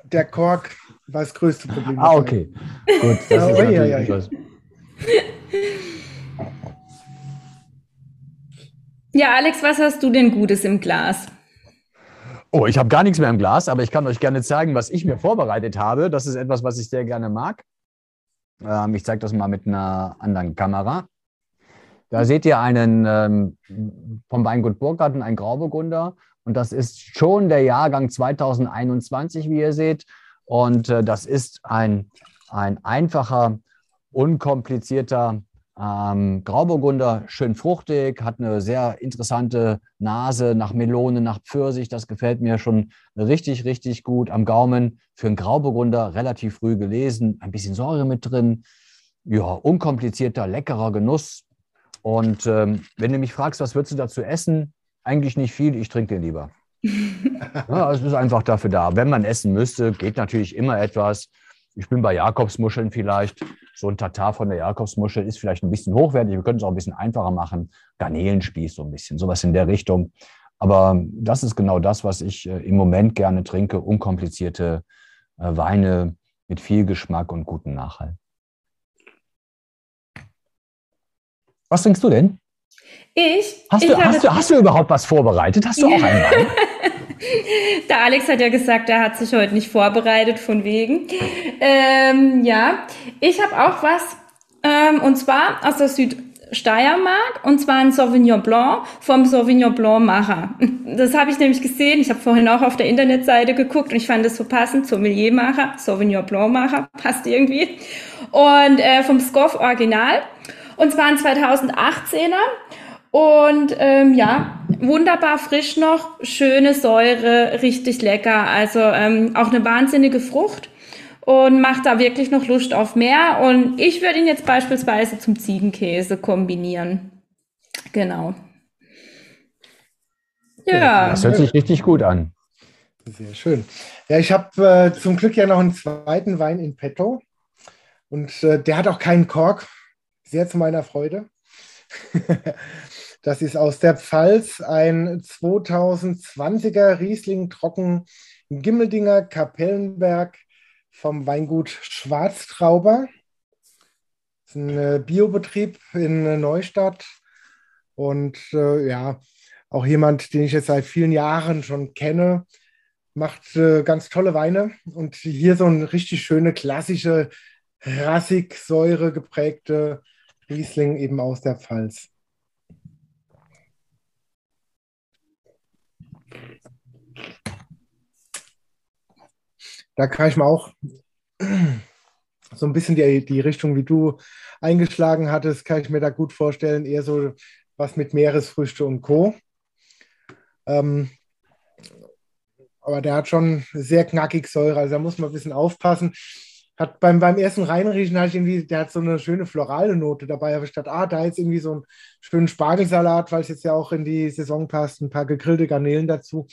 Der Kork war das größte Problem. Ah, okay. Gut, das ist ja, ja, ja. ja, Alex, was hast du denn Gutes im Glas? Oh, ich habe gar nichts mehr im Glas, aber ich kann euch gerne zeigen, was ich mir vorbereitet habe. Das ist etwas, was ich sehr gerne mag. Ähm, ich zeige das mal mit einer anderen Kamera. Da seht ihr einen ähm, vom Weingut Burggarten, ein Grauburgunder. Und das ist schon der Jahrgang 2021, wie ihr seht. Und äh, das ist ein, ein einfacher, unkomplizierter ähm, Grauburgunder, schön fruchtig, hat eine sehr interessante Nase nach Melone, nach Pfirsich. Das gefällt mir schon richtig, richtig gut am Gaumen. Für einen Grauburgunder relativ früh gelesen, ein bisschen Säure mit drin. Ja, unkomplizierter, leckerer Genuss. Und ähm, wenn du mich fragst, was würdest du dazu essen? Eigentlich nicht viel, ich trinke den lieber. ja, es ist einfach dafür da. Wenn man essen müsste, geht natürlich immer etwas. Ich bin bei Jakobsmuscheln vielleicht. So ein Tatar von der Jakobsmuschel ist vielleicht ein bisschen hochwertig. Wir können es auch ein bisschen einfacher machen. Garnelenspieß so ein bisschen, sowas in der Richtung. Aber das ist genau das, was ich äh, im Moment gerne trinke. Unkomplizierte äh, Weine mit viel Geschmack und guten Nachhalt. Was trinkst du denn? Ich? Hast, ich du, hast, du, hast du überhaupt was vorbereitet? Hast du auch einen Wein? Der Alex hat ja gesagt, er hat sich heute nicht vorbereitet, von wegen. Ähm, ja, ich habe auch was, ähm, und zwar aus der Südsteiermark, und zwar ein Sauvignon Blanc vom Sauvignon Blanc Macher. Das habe ich nämlich gesehen. Ich habe vorhin auch auf der Internetseite geguckt und ich fand das so passend. Sommelier-Macher, Sauvignon Blanc Macher, passt irgendwie. Und äh, vom Scoff Original. Und zwar ein 2018er. Und ähm, ja, wunderbar frisch noch, schöne Säure, richtig lecker. Also ähm, auch eine wahnsinnige Frucht und macht da wirklich noch Lust auf mehr. Und ich würde ihn jetzt beispielsweise zum Ziegenkäse kombinieren. Genau. Ja. Das hört sich richtig gut an. Sehr schön. Ja, ich habe äh, zum Glück ja noch einen zweiten Wein in petto. Und äh, der hat auch keinen Kork. Sehr zu meiner Freude. Das ist aus der Pfalz ein 2020er Riesling Trocken Gimmeldinger Kapellenberg vom Weingut Schwarztrauber. Das ist ein äh, Biobetrieb in Neustadt und äh, ja, auch jemand, den ich jetzt seit vielen Jahren schon kenne, macht äh, ganz tolle Weine und hier so eine richtig schöne klassische rassig Säure geprägte Riesling eben aus der Pfalz. Da kann ich mir auch so ein bisschen die, die Richtung, wie du eingeschlagen hattest, kann ich mir da gut vorstellen. Eher so was mit Meeresfrüchte und Co. Ähm, aber der hat schon sehr knackig Säure, also da muss man ein bisschen aufpassen. Hat beim, beim ersten Reinriechen hatte ich irgendwie, der hat so eine schöne florale Note dabei. Aber dachte, ah, da jetzt irgendwie so einen schönen Spargelsalat, weil es jetzt ja auch in die Saison passt, ein paar gegrillte Garnelen dazu.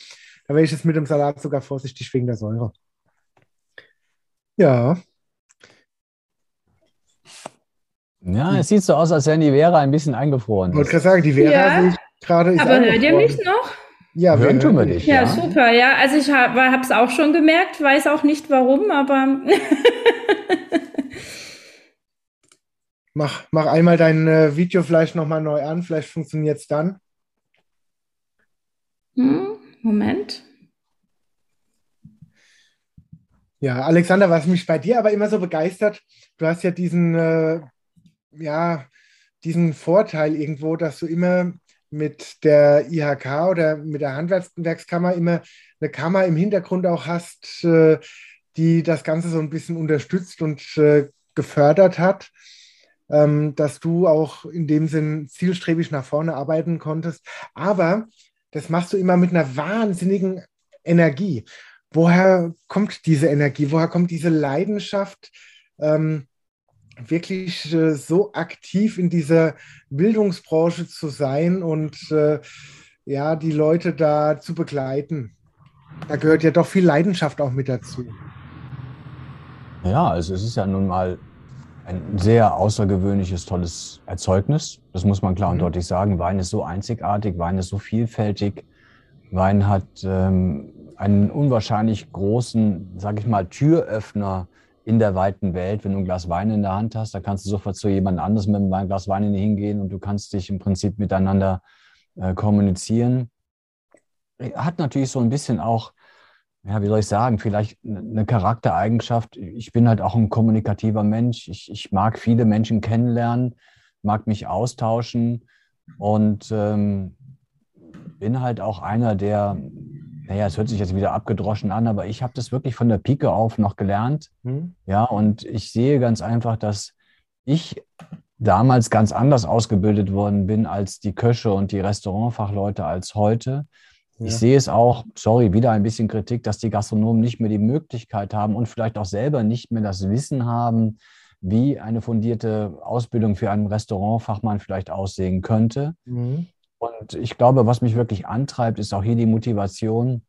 Da wäre ich jetzt mit dem Salat sogar vorsichtig wegen der Säure. Ja. Ja, es sieht so aus, als wären die Vera ein bisschen eingefroren. Ich wollte gerade sagen, die Vera ja, sehe ich gerade. Aber hört ihr mich noch? Ja, hören tun wir dich. Ja, ja, super. Ja, also ich habe es auch schon gemerkt, weiß auch nicht warum, aber. mach, mach einmal dein äh, Video vielleicht nochmal neu an, vielleicht funktioniert es dann. Hm, Moment. Ja, Alexander, was mich bei dir aber immer so begeistert, du hast ja diesen, äh, ja, diesen Vorteil irgendwo, dass du immer mit der IHK oder mit der Handwerkskammer immer eine Kammer im Hintergrund auch hast, äh, die das Ganze so ein bisschen unterstützt und äh, gefördert hat, ähm, dass du auch in dem Sinn zielstrebig nach vorne arbeiten konntest. Aber das machst du immer mit einer wahnsinnigen Energie. Woher kommt diese Energie? Woher kommt diese Leidenschaft? Ähm, wirklich äh, so aktiv in dieser Bildungsbranche zu sein und äh, ja, die Leute da zu begleiten. Da gehört ja doch viel Leidenschaft auch mit dazu. Ja, also es ist ja nun mal ein sehr außergewöhnliches, tolles Erzeugnis. Das muss man klar und mhm. deutlich sagen. Wein ist so einzigartig, Wein ist so vielfältig. Wein hat ähm, einen unwahrscheinlich großen, sag ich mal, Türöffner in der weiten Welt, wenn du ein Glas Wein in der Hand hast, da kannst du sofort zu jemand anderes mit einem Glas Wein hingehen und du kannst dich im Prinzip miteinander äh, kommunizieren. Hat natürlich so ein bisschen auch, ja, wie soll ich sagen, vielleicht eine Charaktereigenschaft. Ich bin halt auch ein kommunikativer Mensch. Ich, ich mag viele Menschen kennenlernen, mag mich austauschen und ähm, bin halt auch einer, der naja, es hört sich jetzt wieder abgedroschen an, aber ich habe das wirklich von der Pike auf noch gelernt. Mhm. Ja, und ich sehe ganz einfach, dass ich damals ganz anders ausgebildet worden bin als die Köche und die Restaurantfachleute als heute. Ja. Ich sehe es auch, sorry, wieder ein bisschen Kritik, dass die Gastronomen nicht mehr die Möglichkeit haben und vielleicht auch selber nicht mehr das Wissen haben, wie eine fundierte Ausbildung für einen Restaurantfachmann vielleicht aussehen könnte. Mhm. Und ich glaube, was mich wirklich antreibt, ist auch hier die Motivation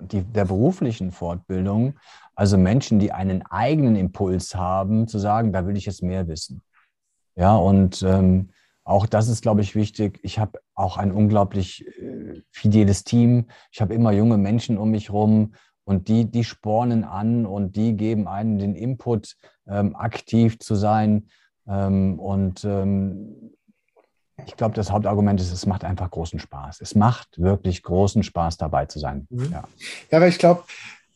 die, der beruflichen Fortbildung. Also Menschen, die einen eigenen Impuls haben, zu sagen, da will ich jetzt mehr wissen. Ja, und ähm, auch das ist, glaube ich, wichtig. Ich habe auch ein unglaublich äh, fideles Team. Ich habe immer junge Menschen um mich herum und die, die spornen an und die geben einen den Input, ähm, aktiv zu sein. Ähm, und ähm, ich glaube, das Hauptargument ist, es macht einfach großen Spaß. Es macht wirklich großen Spaß, dabei zu sein. Mhm. Ja. ja, aber ich glaube,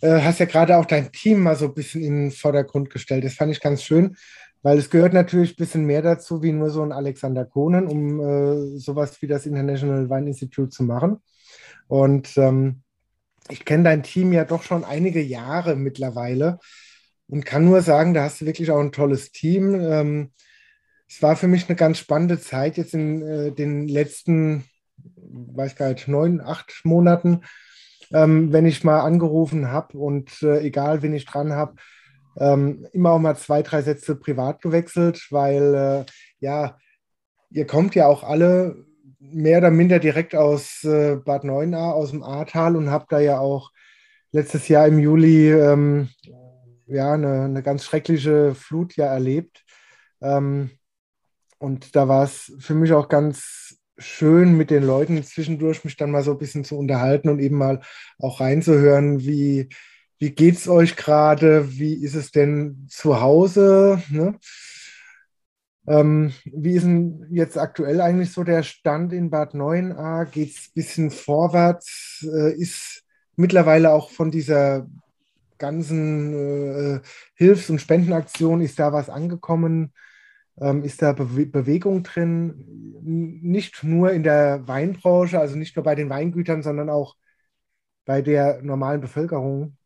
äh, hast ja gerade auch dein Team mal so ein bisschen in den Vordergrund gestellt. Das fand ich ganz schön, weil es gehört natürlich ein bisschen mehr dazu, wie nur so ein Alexander Kohnen, um äh, sowas wie das International Wine Institute zu machen. Und ähm, ich kenne dein Team ja doch schon einige Jahre mittlerweile und kann nur sagen, da hast du wirklich auch ein tolles Team. Ähm, es war für mich eine ganz spannende Zeit jetzt in äh, den letzten, weiß gar nicht, neun, acht Monaten, ähm, wenn ich mal angerufen habe und äh, egal, wen ich dran habe, ähm, immer auch mal zwei, drei Sätze privat gewechselt, weil äh, ja, ihr kommt ja auch alle mehr oder minder direkt aus äh, Bad Neuenahr, aus dem Ahrtal und habt da ja auch letztes Jahr im Juli ähm, ja, eine, eine, ganz schreckliche Flut ja erlebt. Ähm, und da war es für mich auch ganz schön, mit den Leuten zwischendurch mich dann mal so ein bisschen zu unterhalten und eben mal auch reinzuhören, wie, wie geht es euch gerade, wie ist es denn zu Hause? Ne? Ähm, wie ist denn jetzt aktuell eigentlich so der Stand in Bad Neuenahr? Geht es ein bisschen vorwärts? Äh, ist mittlerweile auch von dieser ganzen äh, Hilfs- und Spendenaktion, ist da was angekommen? Ähm, ist da Be Bewegung drin, nicht nur in der Weinbranche, also nicht nur bei den Weingütern, sondern auch bei der normalen Bevölkerung.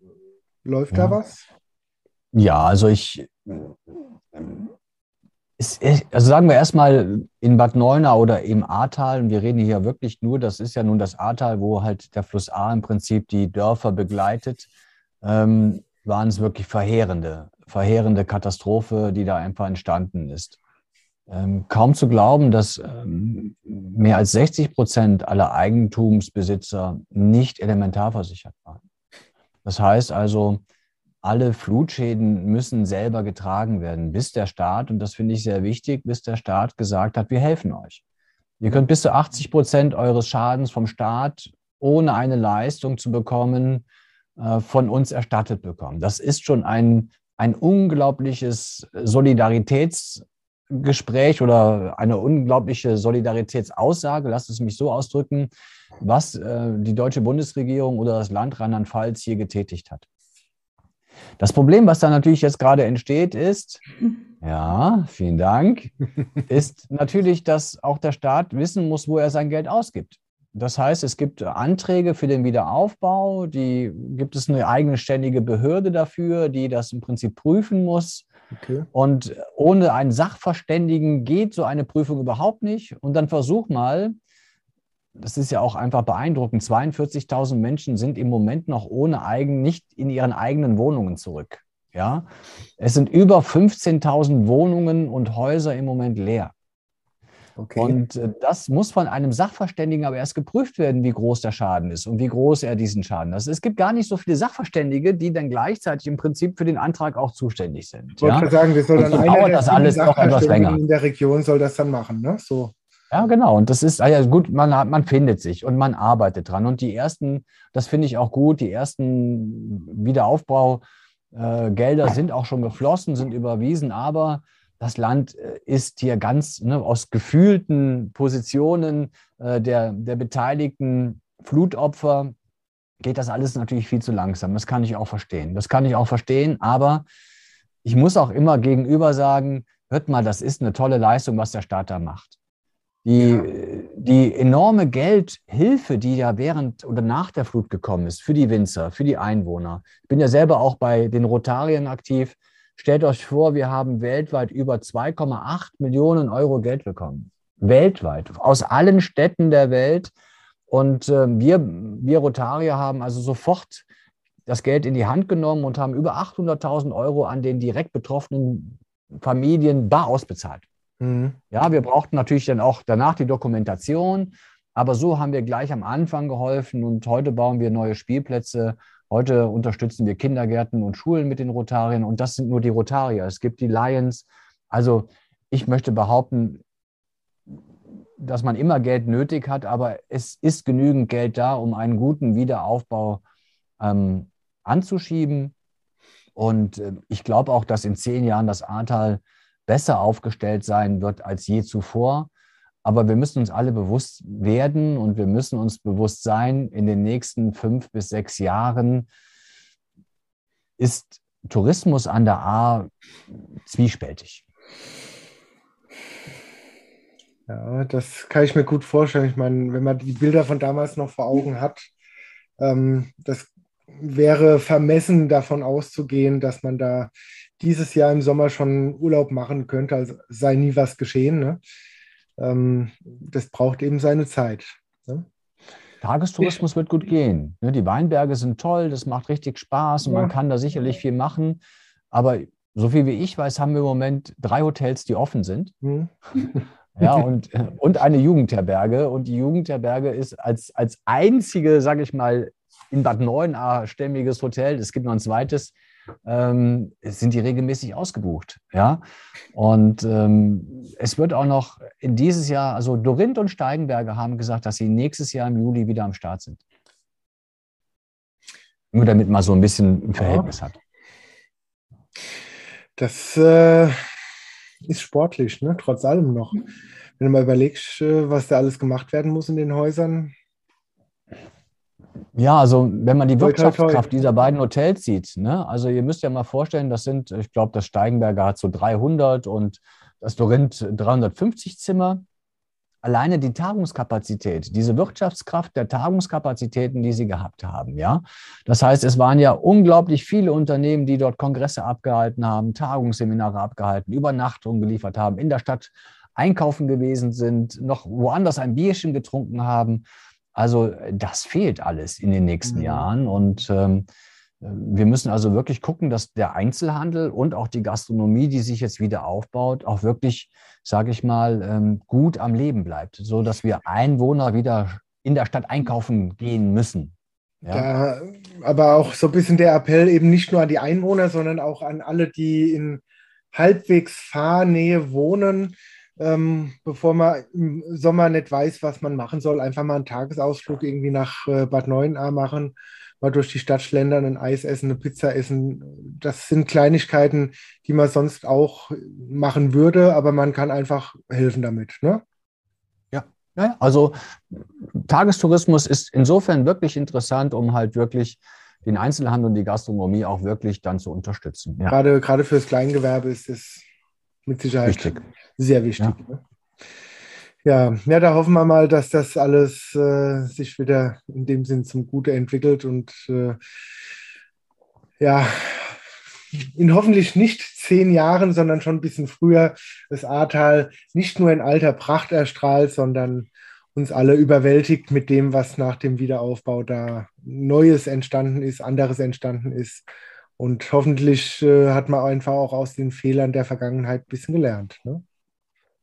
Läuft ja. da was? Ja, also ich, ist, also sagen wir erstmal in Bad Neuna oder im Ahrtal, und wir reden hier wirklich nur, das ist ja nun das Ahrtal, wo halt der Fluss Ahr im Prinzip die Dörfer begleitet, ähm, waren es wirklich verheerende, verheerende Katastrophe, die da einfach entstanden ist. Ähm, kaum zu glauben, dass ähm, mehr als 60 Prozent aller Eigentumsbesitzer nicht elementarversichert waren. Das heißt also, alle Flutschäden müssen selber getragen werden, bis der Staat, und das finde ich sehr wichtig, bis der Staat gesagt hat, wir helfen euch. Ihr könnt bis zu 80 Prozent eures Schadens vom Staat ohne eine Leistung zu bekommen, von uns erstattet bekommen. Das ist schon ein, ein unglaubliches Solidaritäts- Gespräch oder eine unglaubliche Solidaritätsaussage, lasst es mich so ausdrücken, was äh, die deutsche Bundesregierung oder das Land Rheinland-Pfalz hier getätigt hat. Das Problem, was da natürlich jetzt gerade entsteht, ist, ja, vielen Dank, ist natürlich, dass auch der Staat wissen muss, wo er sein Geld ausgibt. Das heißt, es gibt Anträge für den Wiederaufbau, die gibt es eine eigenständige Behörde dafür, die das im Prinzip prüfen muss. Okay. Und ohne einen Sachverständigen geht so eine Prüfung überhaupt nicht. Und dann versuch mal, das ist ja auch einfach beeindruckend, 42.000 Menschen sind im Moment noch ohne eigen, nicht in ihren eigenen Wohnungen zurück. Ja, es sind über 15.000 Wohnungen und Häuser im Moment leer. Okay. Und äh, das muss von einem Sachverständigen aber erst geprüft werden, wie groß der Schaden ist und wie groß er diesen Schaden hat. Es gibt gar nicht so viele Sachverständige, die dann gleichzeitig im Prinzip für den Antrag auch zuständig sind. Ich wollte ja? sagen, wir sollen dann dauert das alles noch etwas länger. In der Region soll das dann machen, ne? So. Ja, genau. Und das ist, ja gut, man, man findet sich und man arbeitet dran. Und die ersten, das finde ich auch gut, die ersten Wiederaufbaugelder äh, sind auch schon geflossen, sind überwiesen, aber das Land äh, ist hier ganz ne, aus gefühlten Positionen äh, der, der beteiligten Flutopfer, geht das alles natürlich viel zu langsam. Das kann ich auch verstehen. Das kann ich auch verstehen, aber ich muss auch immer gegenüber sagen, hört mal, das ist eine tolle Leistung, was der Staat da macht. Die, ja. die enorme Geldhilfe, die ja während oder nach der Flut gekommen ist, für die Winzer, für die Einwohner. Ich bin ja selber auch bei den Rotarien aktiv. Stellt euch vor, wir haben weltweit über 2,8 Millionen Euro Geld bekommen. Weltweit, aus allen Städten der Welt. Und äh, wir, wir Rotarier haben also sofort das Geld in die Hand genommen und haben über 800.000 Euro an den direkt betroffenen Familien bar ausbezahlt. Mhm. Ja, wir brauchten natürlich dann auch danach die Dokumentation, aber so haben wir gleich am Anfang geholfen und heute bauen wir neue Spielplätze Heute unterstützen wir Kindergärten und Schulen mit den Rotarien und das sind nur die Rotarier. Es gibt die Lions. Also ich möchte behaupten, dass man immer Geld nötig hat, aber es ist genügend Geld da, um einen guten Wiederaufbau ähm, anzuschieben. Und äh, ich glaube auch, dass in zehn Jahren das Ahrtal besser aufgestellt sein wird als je zuvor. Aber wir müssen uns alle bewusst werden und wir müssen uns bewusst sein, in den nächsten fünf bis sechs Jahren ist Tourismus an der A zwiespältig. Ja, das kann ich mir gut vorstellen. Ich meine, wenn man die Bilder von damals noch vor Augen hat, ähm, das wäre vermessen davon auszugehen, dass man da dieses Jahr im Sommer schon Urlaub machen könnte, also sei nie was geschehen. Ne? Ähm, das braucht eben seine Zeit. Ne? Tagestourismus wird gut gehen. Ne? Die Weinberge sind toll, das macht richtig Spaß und ja. man kann da sicherlich viel machen. Aber so viel wie ich weiß, haben wir im Moment drei Hotels, die offen sind. Mhm. Ja, und, und eine Jugendherberge. Und die Jugendherberge ist als, als einzige, sage ich mal, in Bad Neuenahr stämmiges Hotel, es gibt noch ein zweites, ähm, sind die regelmäßig ausgebucht. Ja? Und ähm, es wird auch noch in dieses Jahr, also Dorinth und Steigenberger haben gesagt, dass sie nächstes Jahr im Juli wieder am Start sind. Nur damit man so ein bisschen ein Verhältnis ja. hat. Das äh, ist sportlich, ne? trotz allem noch. Wenn du mal überlegst, äh, was da alles gemacht werden muss in den Häusern, ja, also wenn man die Wirtschaftskraft dieser beiden Hotels sieht, ne? also ihr müsst ja mal vorstellen, das sind, ich glaube, das Steigenberger hat so 300 und das Dorinth 350 Zimmer. alleine die Tagungskapazität, diese Wirtschaftskraft der Tagungskapazitäten, die sie gehabt haben. Ja, das heißt, es waren ja unglaublich viele Unternehmen, die dort Kongresse abgehalten haben, Tagungsseminare abgehalten, Übernachtungen geliefert haben, in der Stadt einkaufen gewesen sind, noch woanders ein Bierchen getrunken haben. Also das fehlt alles in den nächsten mhm. Jahren und ähm, wir müssen also wirklich gucken, dass der Einzelhandel und auch die Gastronomie, die sich jetzt wieder aufbaut, auch wirklich, sage ich mal, ähm, gut am Leben bleibt, so dass wir Einwohner wieder in der Stadt einkaufen gehen müssen. Ja. ja. aber auch so ein bisschen der Appell eben nicht nur an die Einwohner, sondern auch an alle, die in halbwegs Fahrnähe wohnen, ähm, bevor man im Sommer nicht weiß, was man machen soll, einfach mal einen Tagesausflug irgendwie nach äh, Bad Neuenahr machen mal durch die Stadt schlendern, ein Eis essen, eine Pizza essen. Das sind Kleinigkeiten, die man sonst auch machen würde, aber man kann einfach helfen damit. Ne? Ja. ja, also Tagestourismus ist insofern wirklich interessant, um halt wirklich den Einzelhandel und die Gastronomie auch wirklich dann zu unterstützen. Ja. Gerade, gerade fürs Kleingewerbe ist es mit Sicherheit wichtig. Sehr wichtig. Ja. Ne? Ja, ja, da hoffen wir mal, dass das alles äh, sich wieder in dem Sinn zum Gute entwickelt und äh, ja, in hoffentlich nicht zehn Jahren, sondern schon ein bisschen früher das Ahrtal nicht nur in alter Pracht erstrahlt, sondern uns alle überwältigt mit dem, was nach dem Wiederaufbau da Neues entstanden ist, anderes entstanden ist. Und hoffentlich äh, hat man einfach auch aus den Fehlern der Vergangenheit ein bisschen gelernt. Ne?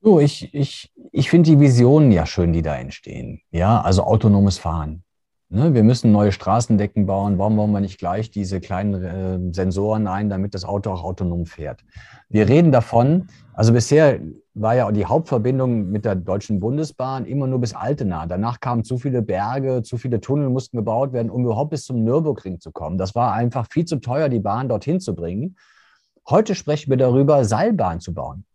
So, ich, ich, ich finde die Visionen ja schön, die da entstehen. Ja, also autonomes Fahren. Ne, wir müssen neue Straßendecken bauen. Warum bauen wir nicht gleich diese kleinen äh, Sensoren ein, damit das Auto auch autonom fährt? Wir reden davon, also bisher war ja die Hauptverbindung mit der Deutschen Bundesbahn immer nur bis Altena. Danach kamen zu viele Berge, zu viele Tunnel mussten gebaut werden, um überhaupt bis zum Nürburgring zu kommen. Das war einfach viel zu teuer, die Bahn dorthin zu bringen. Heute sprechen wir darüber, Seilbahn zu bauen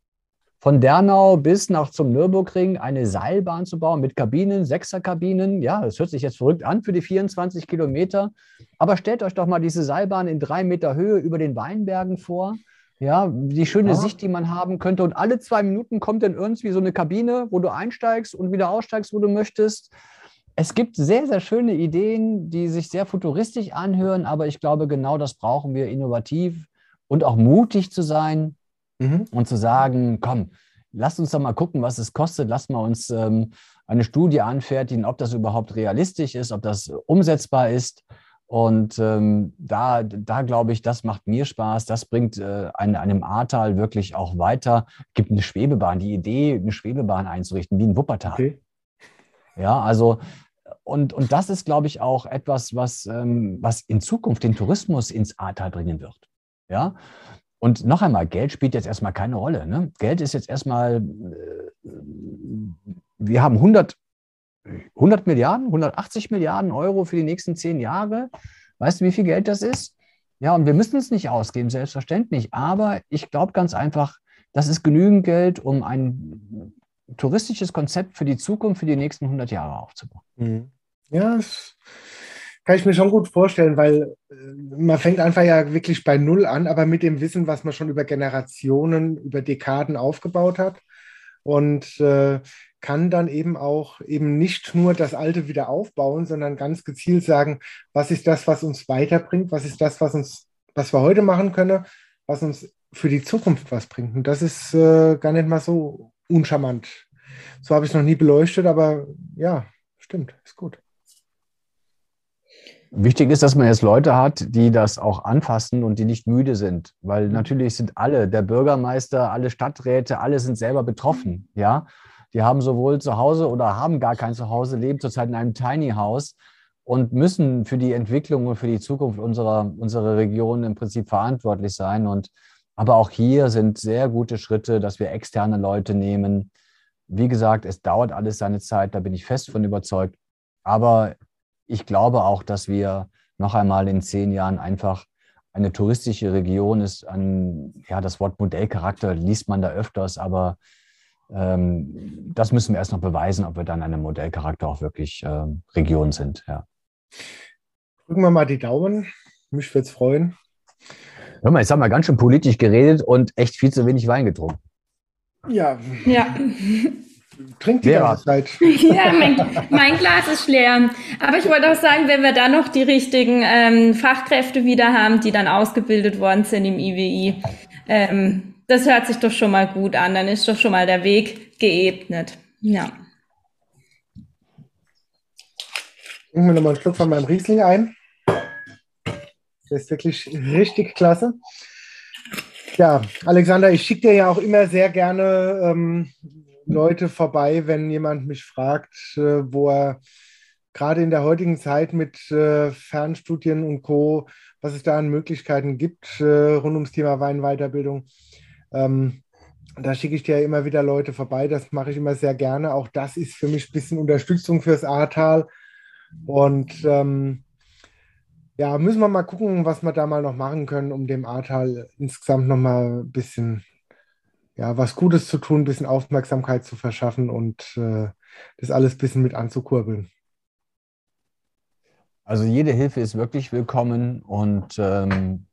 von Dernau bis nach zum Nürburgring eine Seilbahn zu bauen mit Kabinen, Sechserkabinen. Ja, das hört sich jetzt verrückt an für die 24 Kilometer. Aber stellt euch doch mal diese Seilbahn in drei Meter Höhe über den Weinbergen vor. Ja, die schöne ja. Sicht, die man haben könnte. Und alle zwei Minuten kommt dann irgendwie so eine Kabine, wo du einsteigst und wieder aussteigst, wo du möchtest. Es gibt sehr, sehr schöne Ideen, die sich sehr futuristisch anhören, aber ich glaube, genau das brauchen wir, innovativ und auch mutig zu sein mhm. und zu sagen, komm, lass uns doch mal gucken, was es kostet, lass mal uns ähm, eine Studie anfertigen, ob das überhaupt realistisch ist, ob das umsetzbar ist. Und ähm, da, da glaube ich, das macht mir Spaß. Das bringt äh, einem, einem Ahrtal wirklich auch weiter. Es gibt eine Schwebebahn, die Idee, eine Schwebebahn einzurichten, wie in Wuppertal. Okay. Ja, also, und, und das ist, glaube ich, auch etwas, was, ähm, was in Zukunft den Tourismus ins Ahrtal bringen wird. Ja, und noch einmal, Geld spielt jetzt erstmal keine Rolle. Ne? Geld ist jetzt erstmal, äh, wir haben 100, 100 Milliarden, 180 Milliarden Euro für die nächsten zehn Jahre. Weißt du, wie viel Geld das ist? Ja, und wir müssen es nicht ausgeben, selbstverständlich. Aber ich glaube ganz einfach, das ist genügend Geld, um ein touristisches Konzept für die Zukunft, für die nächsten 100 Jahre aufzubauen. Mhm. Ja, es kann ich mir schon gut vorstellen, weil äh, man fängt einfach ja wirklich bei Null an, aber mit dem Wissen, was man schon über Generationen, über Dekaden aufgebaut hat und äh, kann dann eben auch eben nicht nur das Alte wieder aufbauen, sondern ganz gezielt sagen, was ist das, was uns weiterbringt, was ist das, was uns, was wir heute machen können, was uns für die Zukunft was bringt. Und das ist äh, gar nicht mal so uncharmant. So habe ich es noch nie beleuchtet, aber ja, stimmt, ist gut. Wichtig ist, dass man jetzt Leute hat, die das auch anfassen und die nicht müde sind, weil mhm. natürlich sind alle, der Bürgermeister, alle Stadträte, alle sind selber betroffen, ja. Die haben sowohl zu Hause oder haben gar kein Zuhause, leben zurzeit in einem Tiny House und müssen für die Entwicklung und für die Zukunft unserer, unserer Region im Prinzip verantwortlich sein. Und aber auch hier sind sehr gute Schritte, dass wir externe Leute nehmen. Wie gesagt, es dauert alles seine Zeit, da bin ich fest von überzeugt. Aber ich glaube auch, dass wir noch einmal in zehn Jahren einfach eine touristische Region ist. An, ja, das Wort Modellcharakter liest man da öfters, aber ähm, das müssen wir erst noch beweisen, ob wir dann eine Modellcharakter auch wirklich äh, Region sind. Ja. Drücken wir mal die Daumen. Mich würde es freuen. Hör mal, jetzt haben wir ganz schön politisch geredet und echt viel zu wenig Wein getrunken. Ja. Ja. trinkt die ganze Zeit. ja, mein, mein, Glas ist leer. Aber ich wollte auch sagen, wenn wir da noch die richtigen ähm, Fachkräfte wieder haben, die dann ausgebildet worden sind im IWI, ähm, das hört sich doch schon mal gut an. Dann ist doch schon mal der Weg geebnet. Ja. Trinken wir nochmal einen Schluck von meinem Riesling ein. Der ist wirklich richtig klasse. Ja, Alexander, ich schicke dir ja auch immer sehr gerne ähm, Leute vorbei, wenn jemand mich fragt, äh, wo er gerade in der heutigen Zeit mit äh, Fernstudien und Co., was es da an Möglichkeiten gibt äh, rund ums Thema Weinweiterbildung. Ähm, da schicke ich dir ja immer wieder Leute vorbei. Das mache ich immer sehr gerne. Auch das ist für mich ein bisschen Unterstützung fürs Ahrtal. Und ähm, ja, müssen wir mal gucken, was wir da mal noch machen können, um dem Ahrtal insgesamt noch mal ein bisschen ja, was Gutes zu tun, ein bisschen Aufmerksamkeit zu verschaffen und äh, das alles ein bisschen mit anzukurbeln. Also jede Hilfe ist wirklich willkommen und ähm,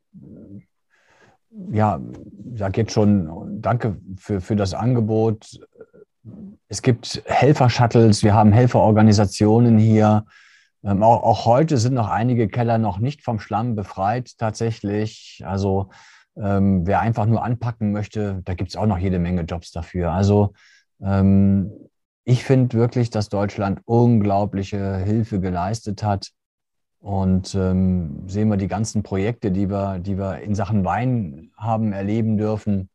ja, da geht schon, danke für, für das Angebot. Es gibt Helfer-Shuttles, wir haben Helferorganisationen hier. Ähm, auch, auch heute sind noch einige Keller noch nicht vom Schlamm befreit, tatsächlich. Also ähm, wer einfach nur anpacken möchte, da gibt es auch noch jede Menge Jobs dafür. Also ähm, ich finde wirklich, dass Deutschland unglaubliche Hilfe geleistet hat. Und ähm, sehen wir die ganzen Projekte, die wir, die wir in Sachen Wein haben erleben dürfen.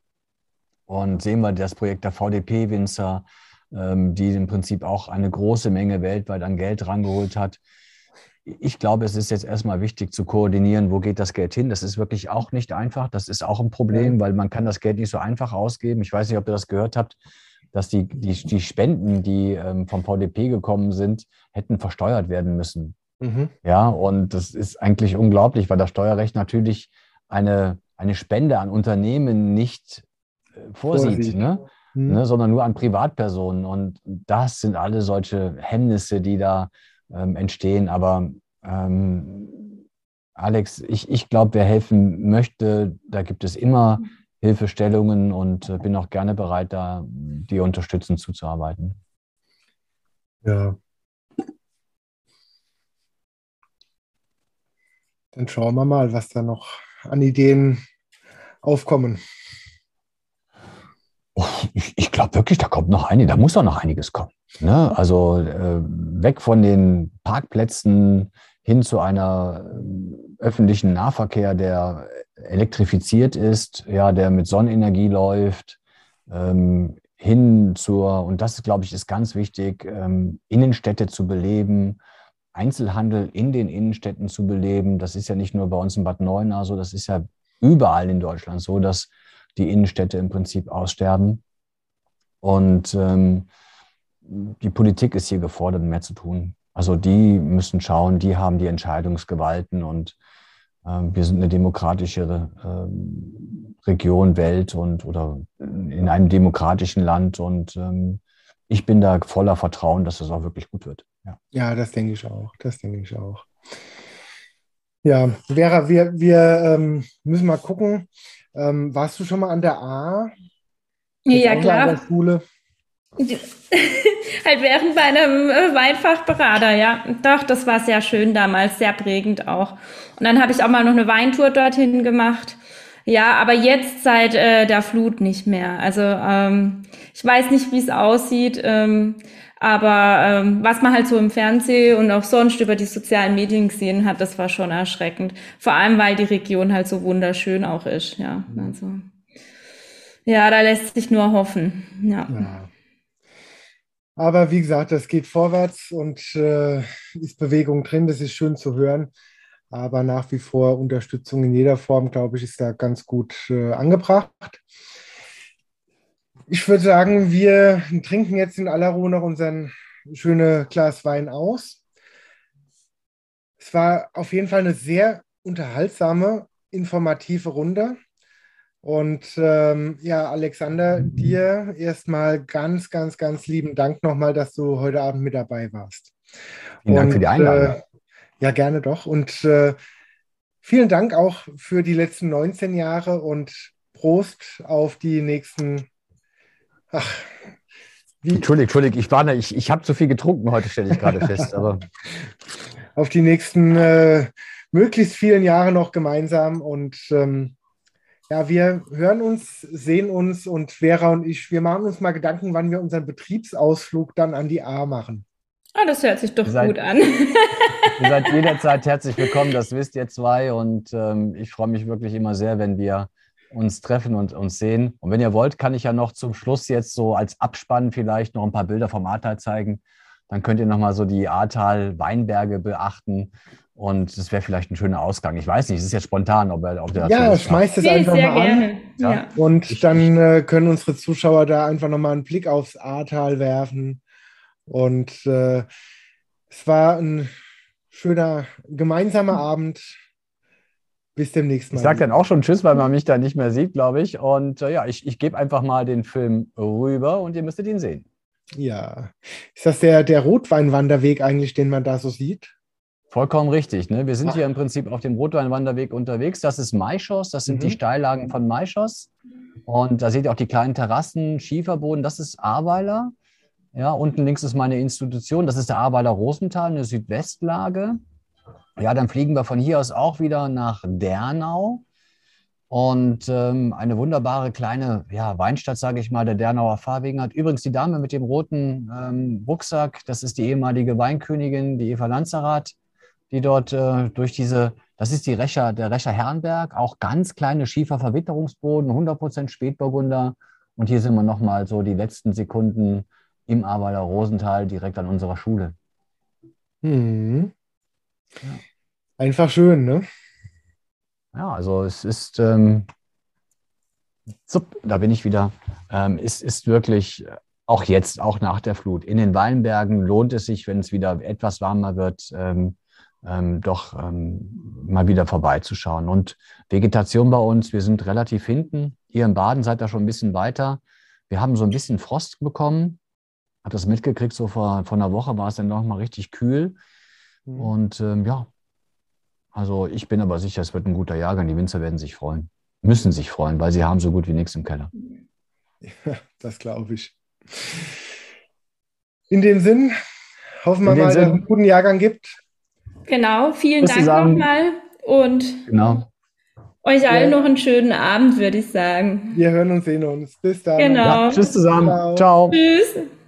Und sehen wir das Projekt der VDP-Winzer, ähm, die im Prinzip auch eine große Menge weltweit an Geld rangeholt hat ich glaube, es ist jetzt erstmal wichtig zu koordinieren, wo geht das Geld hin. Das ist wirklich auch nicht einfach. Das ist auch ein Problem, weil man kann das Geld nicht so einfach ausgeben. Ich weiß nicht, ob ihr das gehört habt, dass die, die, die Spenden, die ähm, vom VDP gekommen sind, hätten versteuert werden müssen. Mhm. Ja, und das ist eigentlich unglaublich, weil das Steuerrecht natürlich eine, eine Spende an Unternehmen nicht äh, vorsieht, vorsieht. Ne? Mhm. Ne, sondern nur an Privatpersonen. Und das sind alle solche Hemmnisse, die da ähm, entstehen. Aber ähm, Alex, ich, ich glaube, wer helfen möchte, da gibt es immer Hilfestellungen und äh, bin auch gerne bereit, da die unterstützend zuzuarbeiten. Ja. Dann schauen wir mal, was da noch an Ideen aufkommen. Oh, ich, ich glaube wirklich, da kommt noch einige, da muss auch noch einiges kommen. Ne? Also äh, weg von den Parkplätzen hin zu einer äh, öffentlichen Nahverkehr, der elektrifiziert ist, ja, der mit Sonnenenergie läuft, ähm, hin zur, und das, glaube ich, ist ganz wichtig, ähm, Innenstädte zu beleben, Einzelhandel in den Innenstädten zu beleben. Das ist ja nicht nur bei uns in Bad Neuenahr so, das ist ja überall in Deutschland so, dass die Innenstädte im Prinzip aussterben. Und ähm, die Politik ist hier gefordert, mehr zu tun. Also die müssen schauen, die haben die Entscheidungsgewalten und ähm, wir sind eine demokratische ähm, Region, Welt und oder in einem demokratischen Land und ähm, ich bin da voller Vertrauen, dass es auch wirklich gut wird. Ja, ja das denke ich auch. Das denke ich auch. Ja, Vera, wir, wir ähm, müssen mal gucken. Ähm, warst du schon mal an der A? Ja, klar. An der Schule? halt während bei einem äh, Weinfachberater, ja. Doch, das war sehr schön damals, sehr prägend auch. Und dann habe ich auch mal noch eine Weintour dorthin gemacht. Ja, aber jetzt seit äh, der Flut nicht mehr. Also ähm, ich weiß nicht, wie es aussieht, ähm, aber ähm, was man halt so im Fernsehen und auch sonst über die sozialen Medien gesehen hat, das war schon erschreckend. Vor allem, weil die Region halt so wunderschön auch ist. Ja, also ja, da lässt sich nur hoffen. ja. ja. Aber wie gesagt, das geht vorwärts und äh, ist Bewegung drin. Das ist schön zu hören. Aber nach wie vor Unterstützung in jeder Form, glaube ich, ist da ganz gut äh, angebracht. Ich würde sagen, wir trinken jetzt in aller Ruhe noch unseren schönen Glas Wein aus. Es war auf jeden Fall eine sehr unterhaltsame, informative Runde. Und ähm, ja, Alexander, dir erstmal ganz, ganz, ganz lieben Dank nochmal, dass du heute Abend mit dabei warst. Vielen Dank für die Einladung. Äh, ja, gerne doch. Und äh, vielen Dank auch für die letzten 19 Jahre und Prost auf die nächsten ach, Wie? Entschuldigung, Entschuldigung, ich war ich, ich habe zu viel getrunken heute, stelle ich gerade fest. Aber auf die nächsten äh, möglichst vielen Jahre noch gemeinsam und ähm, ja, wir hören uns, sehen uns und Vera und ich, wir machen uns mal Gedanken, wann wir unseren Betriebsausflug dann an die A machen. Ah, das hört sich doch seid, gut an. ihr seid jederzeit herzlich willkommen, das wisst ihr zwei. Und ähm, ich freue mich wirklich immer sehr, wenn wir uns treffen und uns sehen. Und wenn ihr wollt, kann ich ja noch zum Schluss jetzt so als Abspann vielleicht noch ein paar Bilder vom Ahrtal zeigen. Dann könnt ihr nochmal so die Ahrtal-Weinberge beachten. Und das wäre vielleicht ein schöner Ausgang. Ich weiß nicht, es ist jetzt spontan, ob, er, ob der Ja, schmeißt es einfach mal gerne. an. Ja. Und dann äh, können unsere Zuschauer da einfach nochmal einen Blick aufs Ahrtal werfen. Und äh, es war ein schöner gemeinsamer Abend. Bis demnächst mal. Ich sage dann auch schon Tschüss, weil man mich da nicht mehr sieht, glaube ich. Und äh, ja, ich, ich gebe einfach mal den Film rüber und ihr müsstet ihn sehen. Ja. Ist das der, der Rotweinwanderweg eigentlich, den man da so sieht? Vollkommen richtig. Ne? Wir sind Ach. hier im Prinzip auf dem Rotweinwanderweg unterwegs. Das ist Maischoss, das sind mhm. die Steillagen von Maischoss. Und da seht ihr auch die kleinen Terrassen, Schieferboden. Das ist Ahrweiler. Ja, unten links ist meine Institution, das ist der Arbeiter Rosenthal, eine Südwestlage. Ja, dann fliegen wir von hier aus auch wieder nach Dernau. Und ähm, eine wunderbare kleine ja, Weinstadt, sage ich mal, der Dernauer Fahrwegen hat. Übrigens die Dame mit dem roten ähm, Rucksack, das ist die ehemalige Weinkönigin, die Eva Lanzerath, die dort äh, durch diese, das ist die Recher, der Recher Herrenberg, auch ganz kleine Schieferverwitterungsboden, 100% Spätburgunder. Und hier sind wir nochmal so die letzten Sekunden im Arbeiter Rosenthal direkt an unserer Schule. Mhm. Ja. Einfach schön, ne? Ja, also es ist, ähm, zup, da bin ich wieder, ähm, es ist wirklich, auch jetzt, auch nach der Flut, in den Weinbergen lohnt es sich, wenn es wieder etwas warmer wird, ähm, ähm, doch ähm, mal wieder vorbeizuschauen. Und Vegetation bei uns, wir sind relativ hinten. Ihr im Baden seid da schon ein bisschen weiter. Wir haben so ein bisschen Frost bekommen habe das mitgekriegt, so vor, vor einer Woche war es dann noch mal richtig kühl. Mhm. Und ähm, ja, also ich bin aber sicher, es wird ein guter Jahrgang. Die Winzer werden sich freuen, müssen sich freuen, weil sie haben so gut wie nichts im Keller. Ja, das glaube ich. In dem Sinn, hoffen wir mal, dass es einen guten Jahrgang gibt. Genau, vielen Dank nochmal und genau. euch allen ja. noch einen schönen Abend, würde ich sagen. Wir hören und sehen uns. Bis dann. Genau. Ja, tschüss zusammen. Ciao. Ciao. Tschüss.